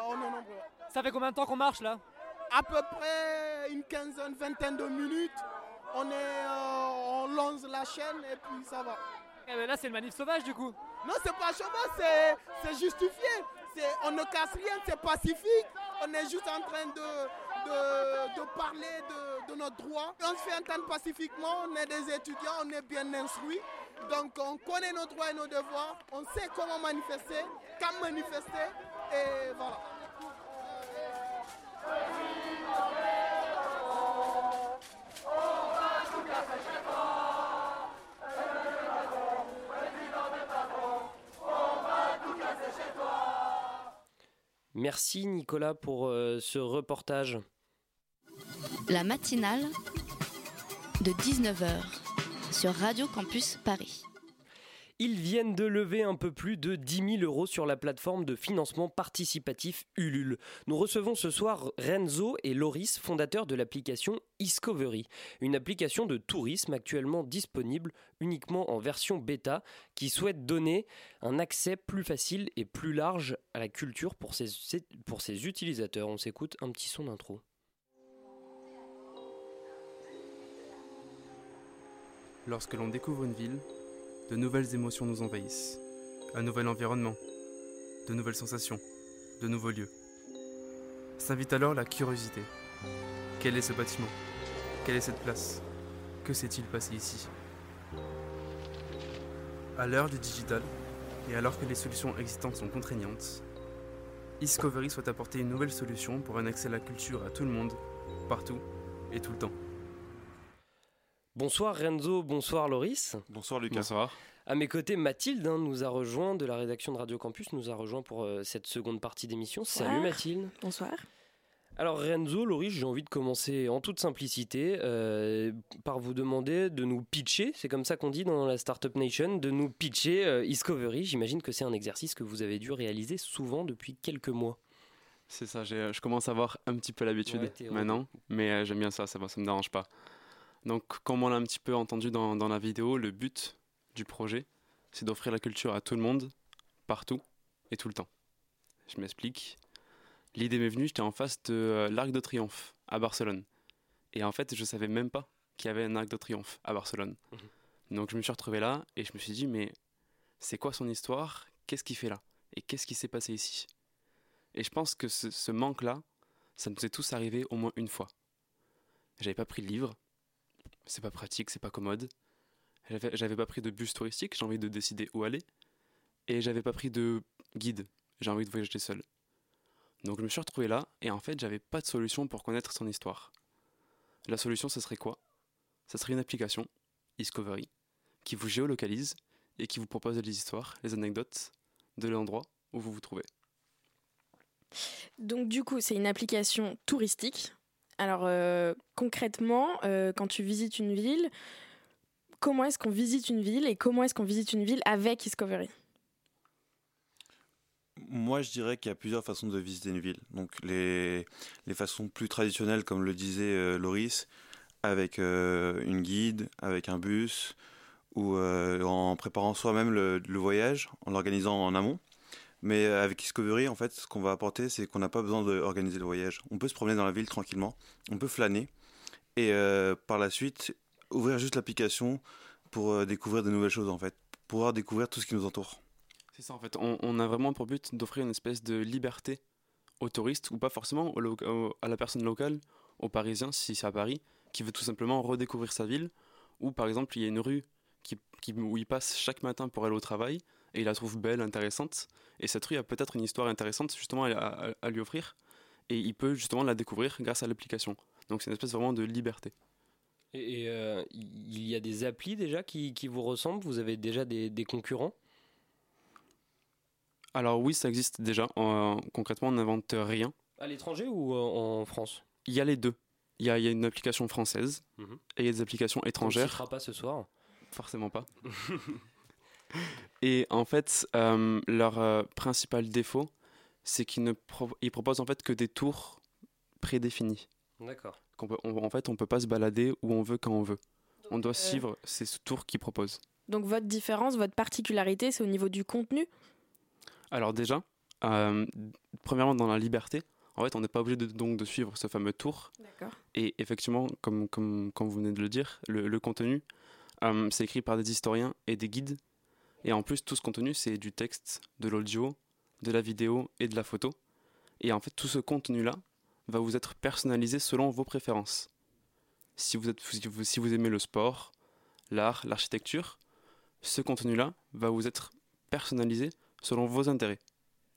J: on est nombreux.
I: Ça fait combien de temps qu'on marche là?
J: À peu près une quinzaine, vingtaine de minutes. On, est, on lance la chaîne et puis ça va.
I: Eh ben là, c'est le manif sauvage du coup.
J: Non, c'est pas sauvage, c'est justifié. On ne casse rien, c'est pacifique. On est juste en train de, de, parler de, de, notre droit. On se fait entendre pacifiquement, on est des étudiants, on est bien instruits. Donc on connaît nos droits et nos devoirs, on sait comment manifester, quand manifester, et voilà.
B: Merci Nicolas pour euh, ce reportage.
A: La matinale de 19h sur Radio Campus Paris.
B: Ils viennent de lever un peu plus de 10 000 euros sur la plateforme de financement participatif Ulule. Nous recevons ce soir Renzo et Loris, fondateurs de l'application Discovery, une application de tourisme actuellement disponible uniquement en version bêta qui souhaite donner un accès plus facile et plus large à la culture pour ses, pour ses utilisateurs. On s'écoute un petit son d'intro.
L: Lorsque l'on découvre une ville, de nouvelles émotions nous envahissent. Un nouvel environnement, de nouvelles sensations, de nouveaux lieux. S'invite alors la curiosité. Quel est ce bâtiment? Quelle est cette place? Que s'est-il passé ici? À l'heure du digital, et alors que les solutions existantes sont contraignantes, Discovery souhaite apporter une nouvelle solution pour un accès à la culture à tout le monde, partout et tout le temps.
B: Bonsoir Renzo, bonsoir Loris.
C: Bonsoir Lucas.
F: Bonsoir.
B: À mes côtés, Mathilde hein, nous a rejoint de la rédaction de Radio Campus, nous a rejoint pour euh, cette seconde partie d'émission. Salut
M: Bonsoir.
B: Mathilde.
M: Bonsoir.
B: Alors Renzo, Loris, j'ai envie de commencer en toute simplicité euh, par vous demander de nous pitcher, c'est comme ça qu'on dit dans la Startup Nation, de nous pitcher euh, Discovery. J'imagine que c'est un exercice que vous avez dû réaliser souvent depuis quelques mois.
L: C'est ça, j'ai- je commence à avoir un petit peu l'habitude
B: Ouais,
L: maintenant, mais euh, j'aime bien ça, ça, ça me dérange pas. Donc, comme on l'a un petit peu entendu dans, dans la vidéo, le but du projet, c'est d'offrir la culture à tout le monde, partout et tout le temps. Je m'explique. L'idée m'est venue, j'étais en face de euh, l'Arc de Triomphe à Barcelone. Et en fait, je savais même pas qu'il y avait un Arc de Triomphe à Barcelone. Donc, je me suis retrouvé là et je me suis dit, mais c'est quoi son histoire? Qu'est-ce qu'il fait là? Et qu'est-ce qui s'est passé ici? Et je pense que ce, ce manque-là, ça nous est tous arrivé au moins une fois. J'avais pas pris de livre, c'est pas pratique, c'est pas commode. J'avais pas pris de bus touristique, j'ai envie de décider où aller. Et j'avais pas pris de guide, j'ai envie de voyager seul. Donc je me suis retrouvé là, et en fait, j'avais pas de solution pour connaître son histoire. La solution, ce serait quoi? Ce serait une application, Discovery, qui vous géolocalise et qui vous propose les histoires, les anecdotes de l'endroit où vous vous trouvez.
M: Donc du coup, c'est une application touristique. Alors euh, concrètement, euh, quand tu visites une ville, comment est-ce qu'on visite une ville et comment est-ce qu'on visite une ville avec Discovery?
N: Moi, je dirais qu'il y a plusieurs façons de visiter une ville. Donc, les, les façons plus traditionnelles, comme le disait euh, Loris, avec une guide, avec un bus, ou en préparant soi-même le voyage, en l'organisant en amont. Mais euh, avec Discovery, en fait, ce qu'on va apporter, c'est qu'on n'a pas besoin d'organiser le voyage. On peut se promener dans la ville tranquillement, on peut flâner, et euh, par la suite, ouvrir juste l'application pour euh, découvrir de nouvelles choses, en fait. Pouvoir découvrir tout ce qui nous entoure.
L: C'est ça en fait, on, a vraiment pour but d'offrir une espèce de liberté aux touristes, ou pas forcément à la personne locale, aux Parisiens, si c'est à Paris, qui veut tout simplement redécouvrir sa ville, ou par exemple il y a une rue qui- où il passe chaque matin pour aller au travail, et il la trouve belle, intéressante, et cette rue a peut-être une histoire intéressante justement à, à- à lui offrir, et il peut justement la découvrir grâce à l'application. Donc c'est une espèce vraiment de liberté.
B: Et, et, euh, il y a des applis déjà qui, qui vous ressemblent? Vous avez déjà des, des concurrents?
L: Alors oui, ça existe déjà, concrètement on n'invente rien,
B: À l'étranger ou euh, en France?
L: Il y a les deux. Il y a, il y a une application française
B: Mhm.
L: et il y a des applications
B: On ne
L: étrangères.
B: pas ce soir?
L: Forcément pas. (laughs) et en fait, euh, leur euh, principal défaut, c'est qu'ils ne pro- ils proposent en fait que des tours prédéfinis.
B: D'accord.
L: Qu'on peut- on- en fait, on peut pas se balader où on veut quand on veut. on doit
M: euh,
L: suivre ces tours qu'ils proposent.
M: Donc votre différence, votre particularité, c'est au niveau du contenu?
L: Alors déjà, euh, premièrement dans la liberté, en fait on n'est pas obligé de, donc de suivre ce fameux tour.
M: D'accord.
L: Et effectivement, comme, comme, comme vous venez de le dire, le, le contenu, euh, c'est écrit par des historiens et des guides. Et en plus, tout ce contenu, c'est du texte, de l'audio, de la vidéo et de la photo. Et en fait, tout ce contenu-là va vous être personnalisé selon vos préférences. Si vous, aimez le sport, l'art, l'architecture, ce contenu-là va vous être personnalisé selon vos intérêts.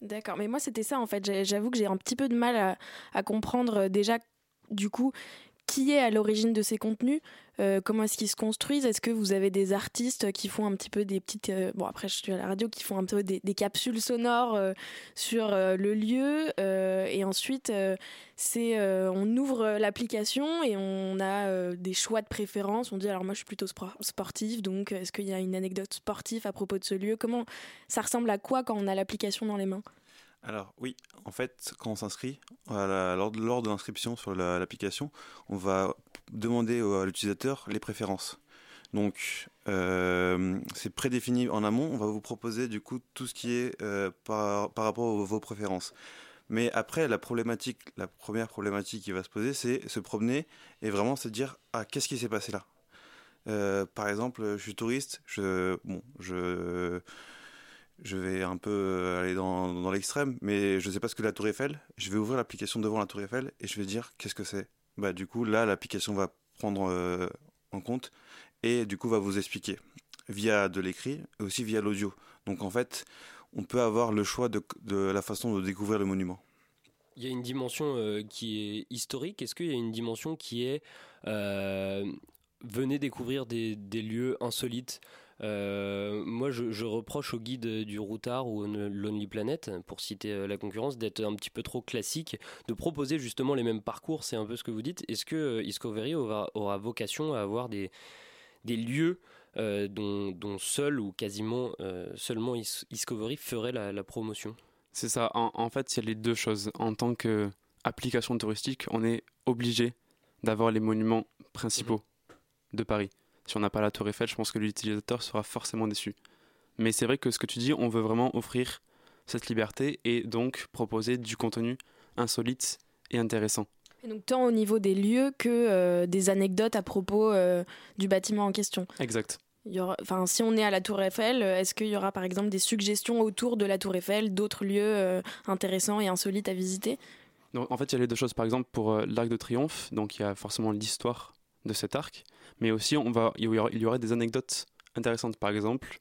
M: D'accord, mais moi c'était ça en fait. J'avoue que j'ai un petit peu de mal à, à comprendre euh, déjà du coup qui est à l'origine de ces contenus, euh, comment est-ce qu'ils se construisent, est-ce que vous avez des artistes qui font un petit peu des petites, euh, bon après je suis à la radio, qui font un peu des, capsules sonores euh, sur le lieu, et ensuite on ouvre l'application et on a des choix de préférence. On dit alors moi je suis plutôt spor- sportif, donc est-ce qu'il y a une anecdote sportive à propos de ce lieu? Comment ça ressemble à quoi quand on a l'application dans les mains?
N: Alors oui, en fait, quand on s'inscrit, à la- lors, de- l'inscription sur la- l'application, on va demander à l'utilisateur les préférences. Donc euh, c'est prédéfini en amont, on va vous proposer du coup tout ce qui est euh, par, rapport aux, vos préférences. Mais après, la problématique, la première problématique qui va se poser, c'est se promener et vraiment se dire ah qu'est-ce qui s'est passé là? Euh, par exemple, je suis touriste, je, bon, je, je vais un peu aller dans, l'extrême, mais je ne sais pas ce que la Tour Eiffel. Je vais ouvrir l'application devant la Tour Eiffel et je vais dire qu'est-ce que c'est? Bah, du coup, là, l'application va prendre euh, en compte et du coup va vous expliquer via de l'écrit et aussi via l'audio. Donc en fait, on peut avoir le choix de, la façon de découvrir le monument.
B: Il y a une dimension euh, qui est historique. Est-ce qu'il y a une dimension qui est euh, venez découvrir des lieux insolites euh, moi, je, je, reproche au guide du Routard ou Lonely Planet, pour citer euh, la concurrence, d'être un petit peu trop classique, de proposer justement les mêmes parcours. C'est un peu ce que vous dites. Est-ce que euh, Discovery aura, aura, vocation à avoir des, des lieux euh, dont, dont, seul ou quasiment euh, seulement Discovery ferait la, la promotion?
L: C'est ça. En, en, fait, il y a les deux choses. En tant qu'application touristique, on est obligé d'avoir les monuments principaux mmh. de Paris si on n'a pas la tour Eiffel, je pense que l'utilisateur sera forcément déçu. Mais c'est vrai que ce que tu dis, on veut vraiment offrir cette liberté et donc proposer du contenu insolite et intéressant.
M: Et donc tant au niveau des lieux que euh, des anecdotes à propos euh, du bâtiment en question.
L: Exact.
M: Il y aura, enfin, si on est à la Tour Eiffel, est-ce qu'il y aura par exemple des suggestions autour de la Tour Eiffel, d'autres lieux euh, intéressants et insolites à visiter?
L: Donc, En fait, il y a les deux choses. Par exemple, pour euh, l'Arc de Triomphe, donc il y a forcément l'histoire de cet arc, mais aussi on va, il, y aura, il y aurait des anecdotes intéressantes. Par exemple,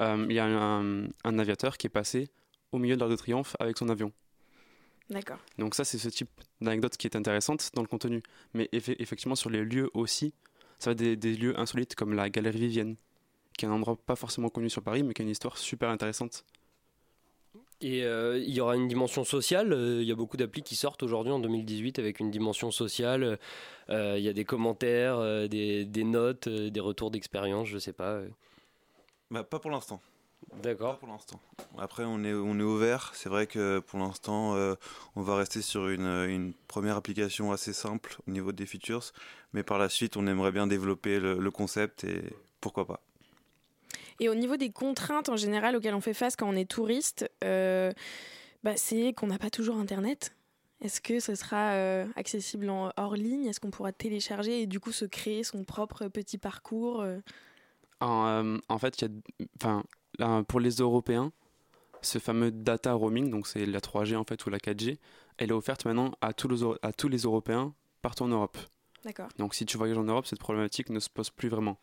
L: euh, il y a un, un, aviateur qui est passé au milieu de l'Arc de Triomphe avec son avion.
M: D'accord.
L: Donc ça, c'est ce type d'anecdote qui est intéressante dans le contenu. Mais eff effectivement, sur les lieux aussi, ça va être des, des, lieux insolites comme la Galerie Vivienne, qui est un endroit pas forcément connu sur Paris, mais qui a une histoire super intéressante.
B: Et euh, il y aura une dimension sociale. Euh, il y a beaucoup d'applis qui sortent aujourd'hui en 2018 avec une dimension sociale. Euh, il y a des commentaires, des, des, notes, des retours d'expérience, je sais pas.
N: Bah, pas pour l'instant.
B: D'accord.
N: Pour l'instant. Après, on est, on est ouvert. C'est vrai que pour l'instant, euh, on va rester sur une, une, première application assez simple au niveau des features. Mais par la suite, on aimerait bien développer le, le concept et pourquoi pas.
M: Et au niveau des contraintes en général auxquelles on fait face quand on est touriste, euh, bah, c'est qu'on n'a pas toujours Internet. Est-ce que ce sera euh, accessible en hors ligne? Est-ce qu'on pourra télécharger et du coup se créer son propre petit parcours euh?
L: en, en, fait, y a, là, pour les Européens, ce fameux data roaming, donc c'est la 3G en fait ou la 4G, elle est offerte maintenant à tous les, à tous les Européens partout en Europe.
M: D'accord.
L: Donc si tu voyages en Europe, cette problématique ne se pose plus vraiment.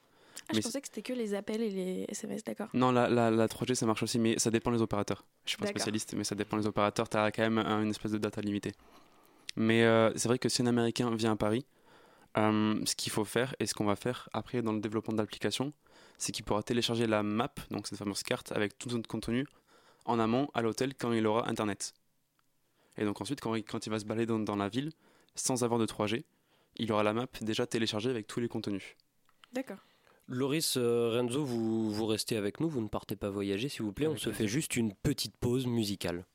M: Ah, je pensais que c'était que les appels et les SMS, d'accord.
L: Non, la, la, la, 3G ça marche aussi, mais ça dépend des opérateurs. Je suis pas spécialiste, mais ça dépend des opérateurs. Tu as quand même un, une espèce de data limitée. Mais euh, c'est vrai que si un Américain vient à Paris, euh, ce qu'il faut faire et ce qu'on va faire après dans le développement de l'application, c'est qu'il pourra télécharger la map, donc cette fameuse carte avec tout notre contenu, en amont à l'hôtel quand il aura Internet. Et donc ensuite, quand il, quand il va se balader dans, dans la ville, sans avoir de 3G, il aura la map déjà téléchargée avec tous les contenus.
M: D'accord.
B: Loris euh, Renzo, vous, vous restez avec nous, vous ne partez pas voyager s'il vous plaît, on se fait juste une petite pause musicale.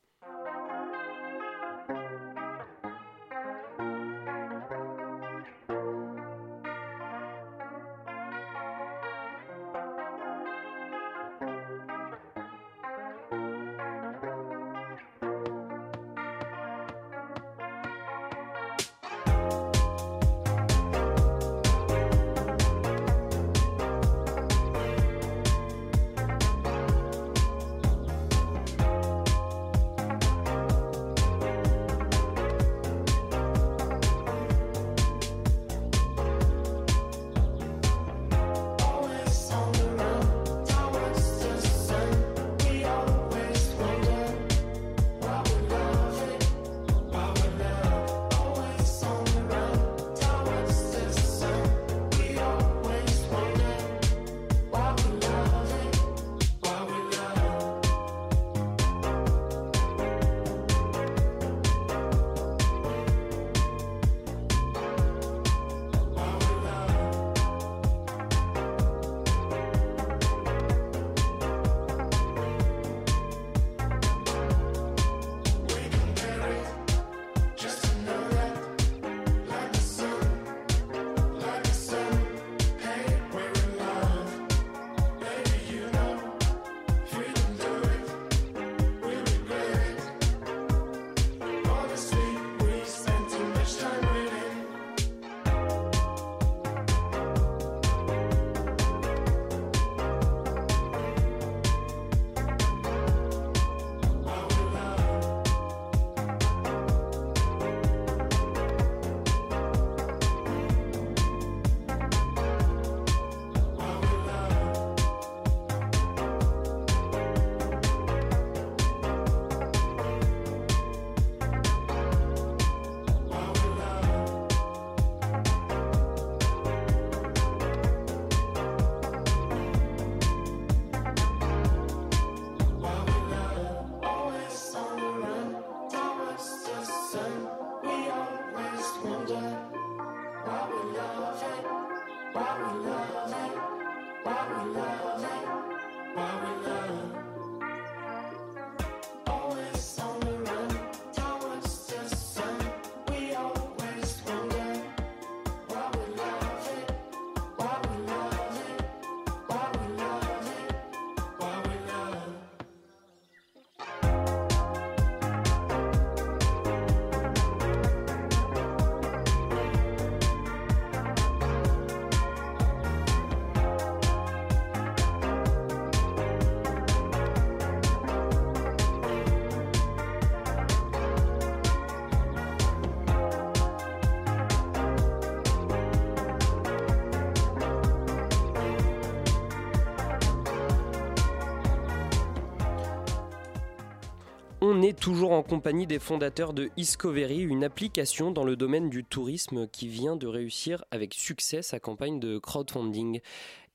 B: Toujours en compagnie des fondateurs de Iscovery, une application dans le domaine du tourisme qui vient de réussir avec succès sa campagne de crowdfunding.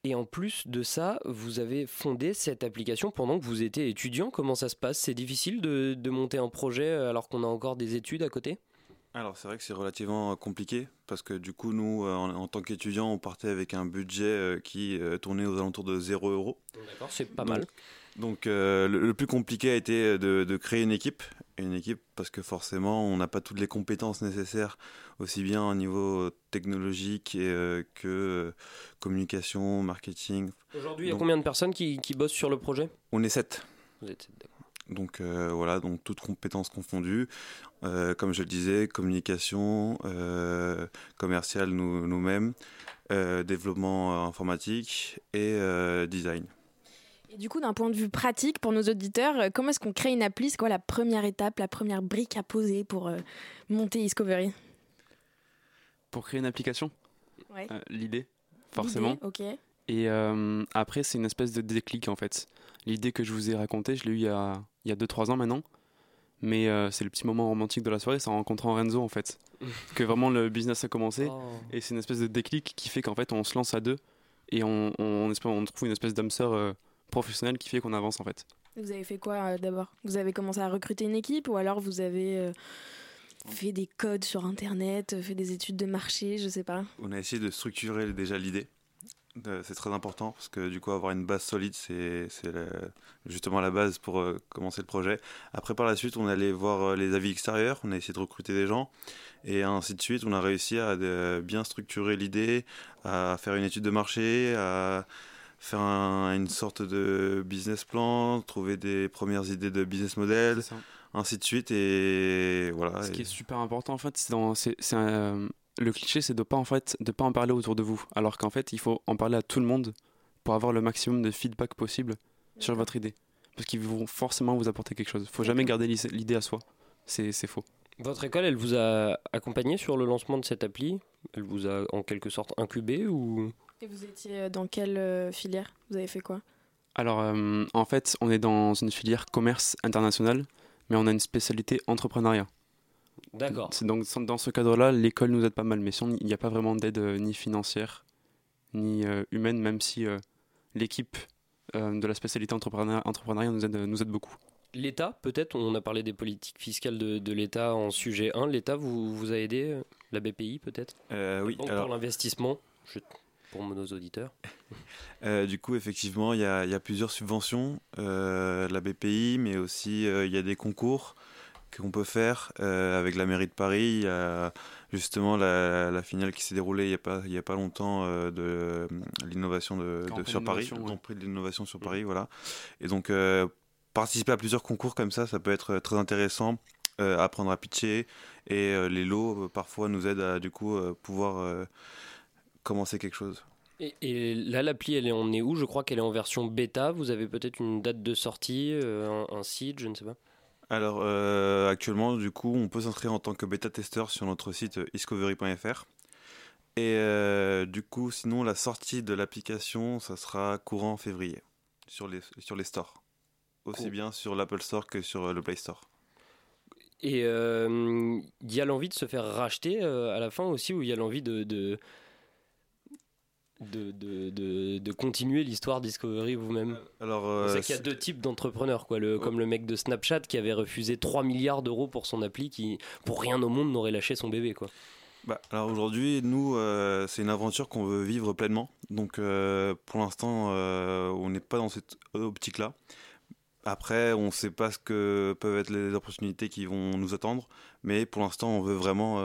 B: Et en plus de ça, vous avez fondé cette application pendant que vous étiez étudiant. Comment ça se passe? C'est difficile de, de monter un projet alors qu'on a encore des études à côté?
N: Alors c'est vrai que c'est relativement compliqué parce que du coup nous euh, en, en tant qu'étudiants on partait avec un budget euh, qui euh, tournait aux alentours de 0 euros.
B: D'accord, c'est pas
N: Donc-
B: mal.
N: Donc euh, le, le plus compliqué a été de, de créer une équipe, une équipe parce que forcément on n'a pas toutes les compétences nécessaires, aussi bien au niveau technologique et, euh, que euh, communication, marketing.
B: Aujourd'hui, il y a
N: Donc,
B: combien de personnes qui, qui bossent sur le projet?
N: On est sept.
B: Vous êtes sept, d'accord.
N: Donc voilà, donc toutes compétences confondues. Comme je le disais, communication, commercial nous- nous-mêmes, développement informatique et design.
M: Et du coup, d'un point de vue pratique pour nos auditeurs, euh, comment est-ce qu'on crée une appli? C'est quoi la première étape, la première brique à poser pour euh, monter Discovery?
L: Pour créer une application,
M: Ouais.
L: euh, l'idée, forcément.
M: Ok.
L: Et euh, après, c'est une espèce de déclic en fait. L'idée que je vous ai racontée, je l'ai eue il y a, il y a 2-3 ans maintenant. Mais euh, c'est le petit moment romantique de la soirée, c'est en rencontrant Renzo en fait. (laughs) que vraiment le business a commencé.
B: Oh.
L: Et c'est une espèce de déclic qui fait qu'en fait on se lance à deux et on, on, espère- on trouve une espèce d'âme sœur euh, professionnelle qui fait qu'on avance en fait.
M: Vous avez fait quoi euh, d'abord? Vous avez commencé à recruter une équipe ou alors vous avez euh, fait des codes sur Internet, euh, fait des études de marché, je sais pas?
N: On a essayé de structurer déjà l'idée. C'est très important parce que du coup avoir une base solide c'est justement la base pour euh, commencer le projet. Après par la suite on allait voir les avis extérieurs, on a essayé de recruter des gens et ainsi de suite. On a réussi à bien structurer l'idée, à faire une étude de marché, à faire un- une sorte de business plan, trouver des premières idées de business model, ainsi de suite et voilà.
L: Ce qui est super important en fait, c'est dans- un- le cliché, c'est de pas en fait de pas en parler autour de vous, alors qu'en fait il faut en parler à tout le monde pour avoir le maximum de feedback possible sur votre idée, parce qu'ils vont forcément vous apporter quelque chose. Faut jamais garder l'idée à soi, c'est c'est faux.
B: Votre école, elle vous a accompagné sur le lancement de cette appli? Elle vous a en quelque sorte incubé ou?
M: Et vous étiez euh, dans quelle euh, filière? Vous avez fait quoi?
L: Alors euh, en fait, on est dans une filière commerce international, mais on a une spécialité entrepreneuriat.
B: D'accord.
L: C'est donc dans ce cadre-là, l'école nous aide pas mal, mais il n'y a pas vraiment d'aide euh, ni financière ni euh, humaine, même si euh, l'équipe euh, de la spécialité entrepreneuriat, entrepreneuriat nous, aide, nous aide beaucoup.
B: L'État, peut-être? On a parlé des politiques fiscales de, de l'État en sujet 1. L'État vous, vous a aidé La BPI, peut-être?
N: Euh, oui, alors-
B: pour l'investissement, je- pour nos auditeurs. (laughs)
N: Euh, du coup, effectivement, il y a, il y a plusieurs subventions, euh, la BPI, mais aussi euh, il y a des concours qu'on peut faire euh, avec la mairie de Paris. Il y a justement la, la finale qui s'est déroulée il n'y a, pas- il y a pas longtemps euh, de l'innovation de, de- sur Paris, le
L: ouais.
N: Grand Prix de l'innovation sur Paris, voilà. Et donc, euh, participer à plusieurs concours comme ça, ça peut être très intéressant. euh, apprendre à pitcher et euh, les lots euh, parfois nous aident à du coup euh, pouvoir euh, commencer quelque chose.
B: Et, et là, l'appli, elle est en est où? Je crois qu'elle est en version bêta. Vous avez peut-être une date de sortie, euh, un, un site, je ne sais pas.
N: Alors euh, actuellement, du coup, on peut s'inscrire en tant que bêta-testeur sur notre site discovery.fr. Et euh, du coup, sinon, la sortie de l'application, ça sera courant février sur les, sur les stores. Aussi
B: Cool.
N: bien sur l'Apple Store que sur le Play Store.
B: Et euh, il y a l'envie de se faire racheter à la fin aussi, ou il y a l'envie de, de, de, de, de- de continuer l'histoire Discovery vous-même
N: Alors, euh,
B: sait qu'il y a deux types d'entrepreneurs, quoi. Le, comme le mec de Snapchat qui avait refusé 3 milliards d'euros pour son appli, qui pour rien au monde n'aurait lâché son bébé, quoi.
N: Bah, alors aujourd'hui, nous, euh, c'est une aventure qu'on veut vivre pleinement. Donc euh, pour l'instant, euh, on n'est pas dans cette optique-là. Après, on ne sait pas ce que peuvent être les opportunités qui vont nous attendre, mais pour l'instant, on veut vraiment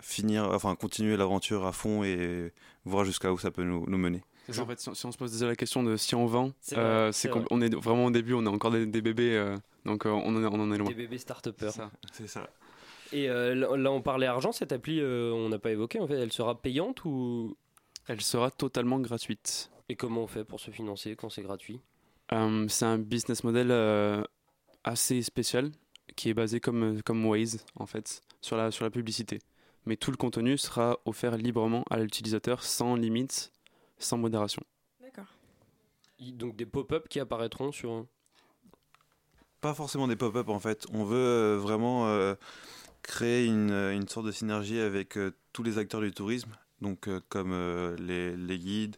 N: finir, enfin continuer l'aventure à fond et voir jusqu'à où ça peut nous, nous mener.
L: Ça, en fait, si, si on se pose déjà la question de si on vend,
B: C'est
L: euh, qu'on- est vraiment au début, on est encore des, des bébés, euh, donc euh, on, en est, on en est loin.
B: Des bébés start-upers.
L: C'est ça.
B: Et euh, là, on parlait argent, cette appli, euh, on n'a pas évoqué, en fait, elle sera payante ou?
L: Elle sera totalement gratuite.
B: Et comment on fait pour se financer quand c'est gratuit?
L: Euh, c'est un business model euh, assez spécial qui est basé comme, comme Waze en fait sur la, sur la publicité. Mais tout le contenu sera offert librement à l'utilisateur sans limite, sans modération.
M: D'accord.
B: Donc des pop-up qui apparaîtront sur...
N: Pas forcément des pop-up en fait. On veut euh, vraiment euh, créer une, euh, une sorte de synergie avec euh, tous les acteurs du tourisme, donc euh, comme euh, les, les guides,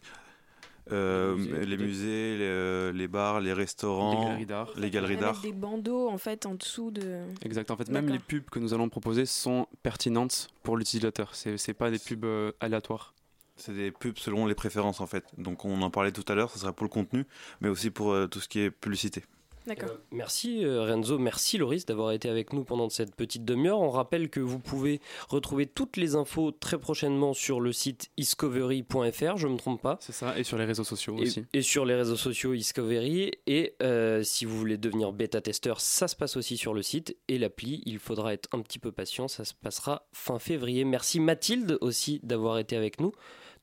N: euh,
B: Les musées,
N: les
B: peut-être.
N: musées, les, euh, les bars, les restaurants,
L: Les galeries d'art.
N: les galeries
M: Avec
N: d'art.
M: des bandeaux en fait en dessous de.
L: Exact. En fait, même les pubs que nous allons proposer sont pertinentes pour l'utilisateur. C'est c'est pas des pubs euh, aléatoires.
N: C'est des pubs selon les préférences en fait. Donc on en parlait tout à l'heure, ça serait pour le contenu, mais aussi pour euh, tout ce qui est publicité.
M: D'accord.
B: Euh, merci euh, Renzo, merci Loris d'avoir été avec nous pendant cette petite demi-heure. On rappelle que vous pouvez retrouver toutes les infos très prochainement sur le site discovery.fr, je me trompe pas.
L: C'est ça, et sur les réseaux sociaux
B: Et,
L: aussi.
B: et sur les réseaux sociaux Discovery. Et euh, si vous voulez devenir bêta-testeur, ça se passe aussi sur le site. Et l'appli, il faudra être un petit peu patient, ça se passera fin février. Merci Mathilde aussi d'avoir été avec nous.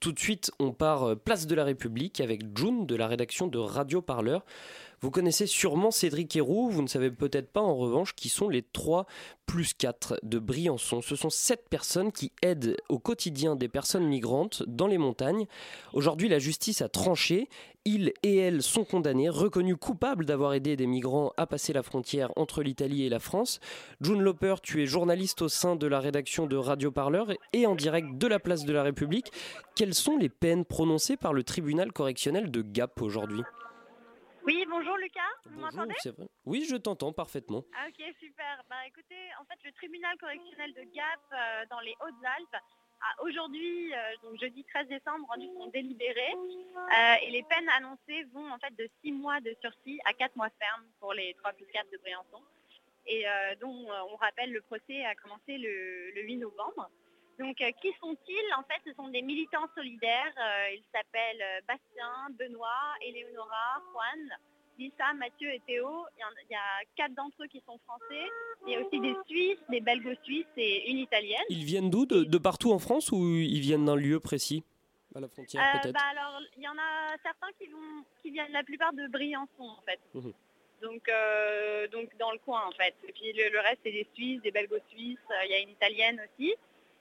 B: Tout de suite, on part place de la République avec June de la rédaction de Radio Parleur. Vous connaissez sûrement Cédric Héroux, vous ne savez peut-être pas en revanche qui sont les 3 plus 4 de Briançon. Ce sont 7 personnes qui aident au quotidien des personnes migrantes dans les montagnes. Aujourd'hui, la justice a tranché. Ils et elles sont condamnés, reconnus coupables d'avoir aidé des migrants à passer la frontière entre l'Italie et la France. June Loper, tu es journaliste au sein de la rédaction de Radio Parleur et en direct de la place de la République. Quelles sont les peines prononcées par le tribunal correctionnel de Gap aujourd'hui?
O: Oui, bonjour Lucas, vous m'entendez
B: Oui, je t'entends parfaitement.
O: Ah, Ok, super. Bah écoutez, en fait, le tribunal correctionnel de Gap euh, dans les Hautes-Alpes a aujourd'hui, euh, donc jeudi 13 décembre, rendu son délibéré euh, et les peines annoncées vont en fait de 6 mois de sursis à 4 mois ferme pour les 3 plus 4 de Briançon et dont euh, on rappelle le procès a commencé le, le 8 novembre. Donc euh, qui sont-ils? En fait, ce sont des militants solidaires. Euh, ils s'appellent euh, Bastien, Benoît, Éléonora, Juan, Lisa, Mathieu et Théo. Il y, en- il y a quatre d'entre eux qui sont français. Il y a aussi des Suisses, des Belgo-Suisses et une Italienne.
B: Ils viennent d'où? De, de partout en France ou ils viennent d'un lieu précis? À la frontière
O: Euh,
B: peut-être?
O: bah alors, il y en a certains qui, vont, qui viennent la plupart de Briançon en fait.
B: Mhm.
O: Donc, donc dans le coin en fait. Et puis le, le reste c'est des Suisses, des Belgo-Suisses, il y a une Italienne aussi.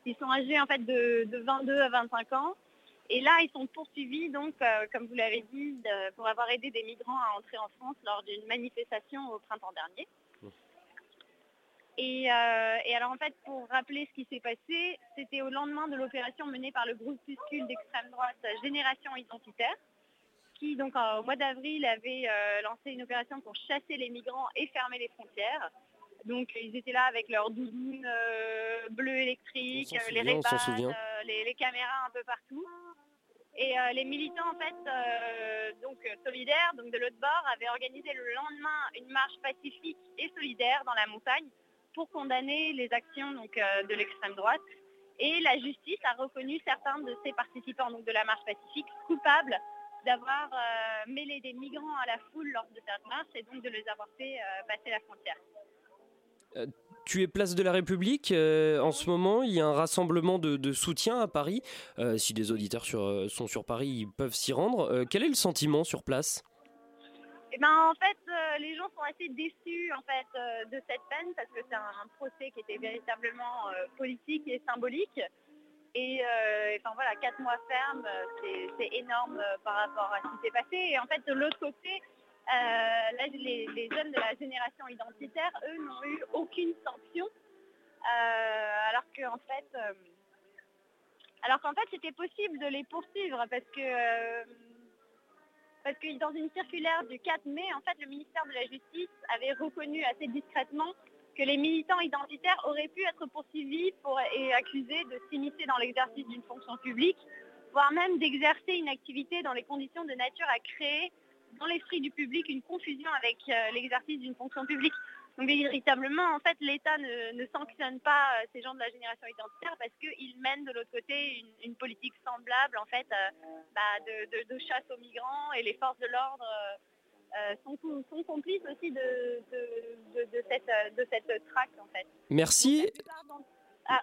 O: Ils sont âgés en fait de, de 22 à 25 ans. Et là, ils sont poursuivis, donc, euh, comme vous l'avez dit, pour avoir aidé des migrants à entrer en France lors d'une manifestation au printemps dernier. Et, euh, et alors, en fait, pour rappeler ce qui s'est passé, c'était au lendemain de l'opération menée par le groupuscule d'extrême droite Génération Identitaire, qui, donc, au mois d'avril, avait euh, lancé une opération pour chasser les migrants et fermer les frontières. Donc, ils étaient là avec leurs doudounes euh, bleues électriques, euh, les euh, les, les caméras un peu partout. Et euh, les militants, en fait, donc solidaires, donc de l'autre bord, avaient organisé le lendemain une marche pacifique et solidaire dans la montagne pour condamner les actions donc, de l'extrême droite. Et la justice a reconnu certains de ces participants donc, de la marche pacifique coupables d'avoir euh, mêlé des migrants à la foule lors de cette marche et donc de les avoir fait euh, passer la frontière.
B: Euh, Tu es place de la République. euh, en ce moment, il y a un rassemblement de, soutien à Paris. Euh, si des auditeurs sont sur Paris, ils peuvent s'y rendre. Quel est le sentiment sur place?
O: Eh ben, en fait, les gens sont assez déçus en fait, de cette peine parce que c'est un, procès qui était véritablement politique et symbolique. Et enfin voilà, quatre mois ferme, c'est- énorme par rapport à ce qui s'est passé. Et en fait, de l'autre côté, là, les, jeunes de la génération identitaire, eux, n'ont eu aucune sanction. Euh, alors qu'en fait, euh, alors qu'en fait, c'était possible de les poursuivre parce que euh, parce que dans une circulaire du 4 mai, en fait, le ministère de la Justice avait reconnu assez discrètement que les militants identitaires auraient pu être poursuivis pour, et accusés de s'immiscer dans l'exercice d'une fonction publique, voire même d'exercer une activité dans les conditions de nature à créer dans l'esprit du public une confusion avec euh, l'exercice d'une fonction publique. Donc véritablement, en fait, l'État ne, sanctionne pas euh, ces gens de la génération identitaire parce qu'ils mènent de l'autre côté une, politique semblable en fait euh, bah, de, chasse aux migrants et les forces de l'ordre sont, complices aussi de, cette, de cette traque en fait.
B: Merci. Ah.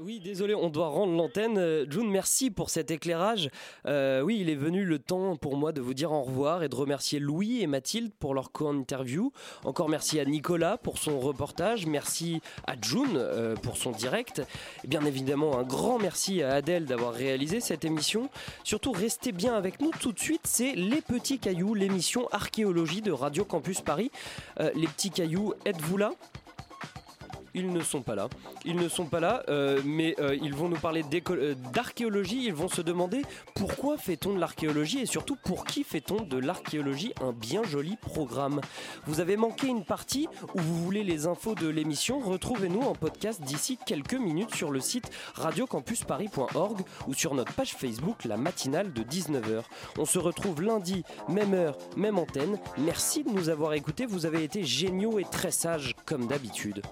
B: Oui, désolé, on doit rendre l'antenne. Euh, June, merci pour cet éclairage. Euh, oui, il est venu le temps pour moi de vous dire au revoir et de remercier Louis et Mathilde pour leur co-interview. Encore merci à Nicolas pour son reportage. Merci à June euh, pour son direct. Et bien évidemment, un grand merci à Adèle d'avoir réalisé cette émission. Surtout, restez bien avec nous tout de suite. C'est Les Petits Cailloux, l'émission archéologie de Radio Campus Paris. les Petits Cailloux, êtes-vous là? Ils ne sont pas là. Ils ne sont pas là, euh, mais euh, ils vont nous parler euh, d'archéologie. Ils vont se demander pourquoi fait-on de l'archéologie et surtout pour qui fait-on de l'archéologie un bien joli programme. Vous avez manqué une partie où vous voulez les infos de l'émission Retrouvez-nous en podcast d'ici quelques minutes sur le site radiocampusparis.org ou sur notre page Facebook La matinale de 19h. On se retrouve lundi, même heure, même antenne. Merci de nous avoir écoutés. Vous avez été géniaux et très sages comme d'habitude.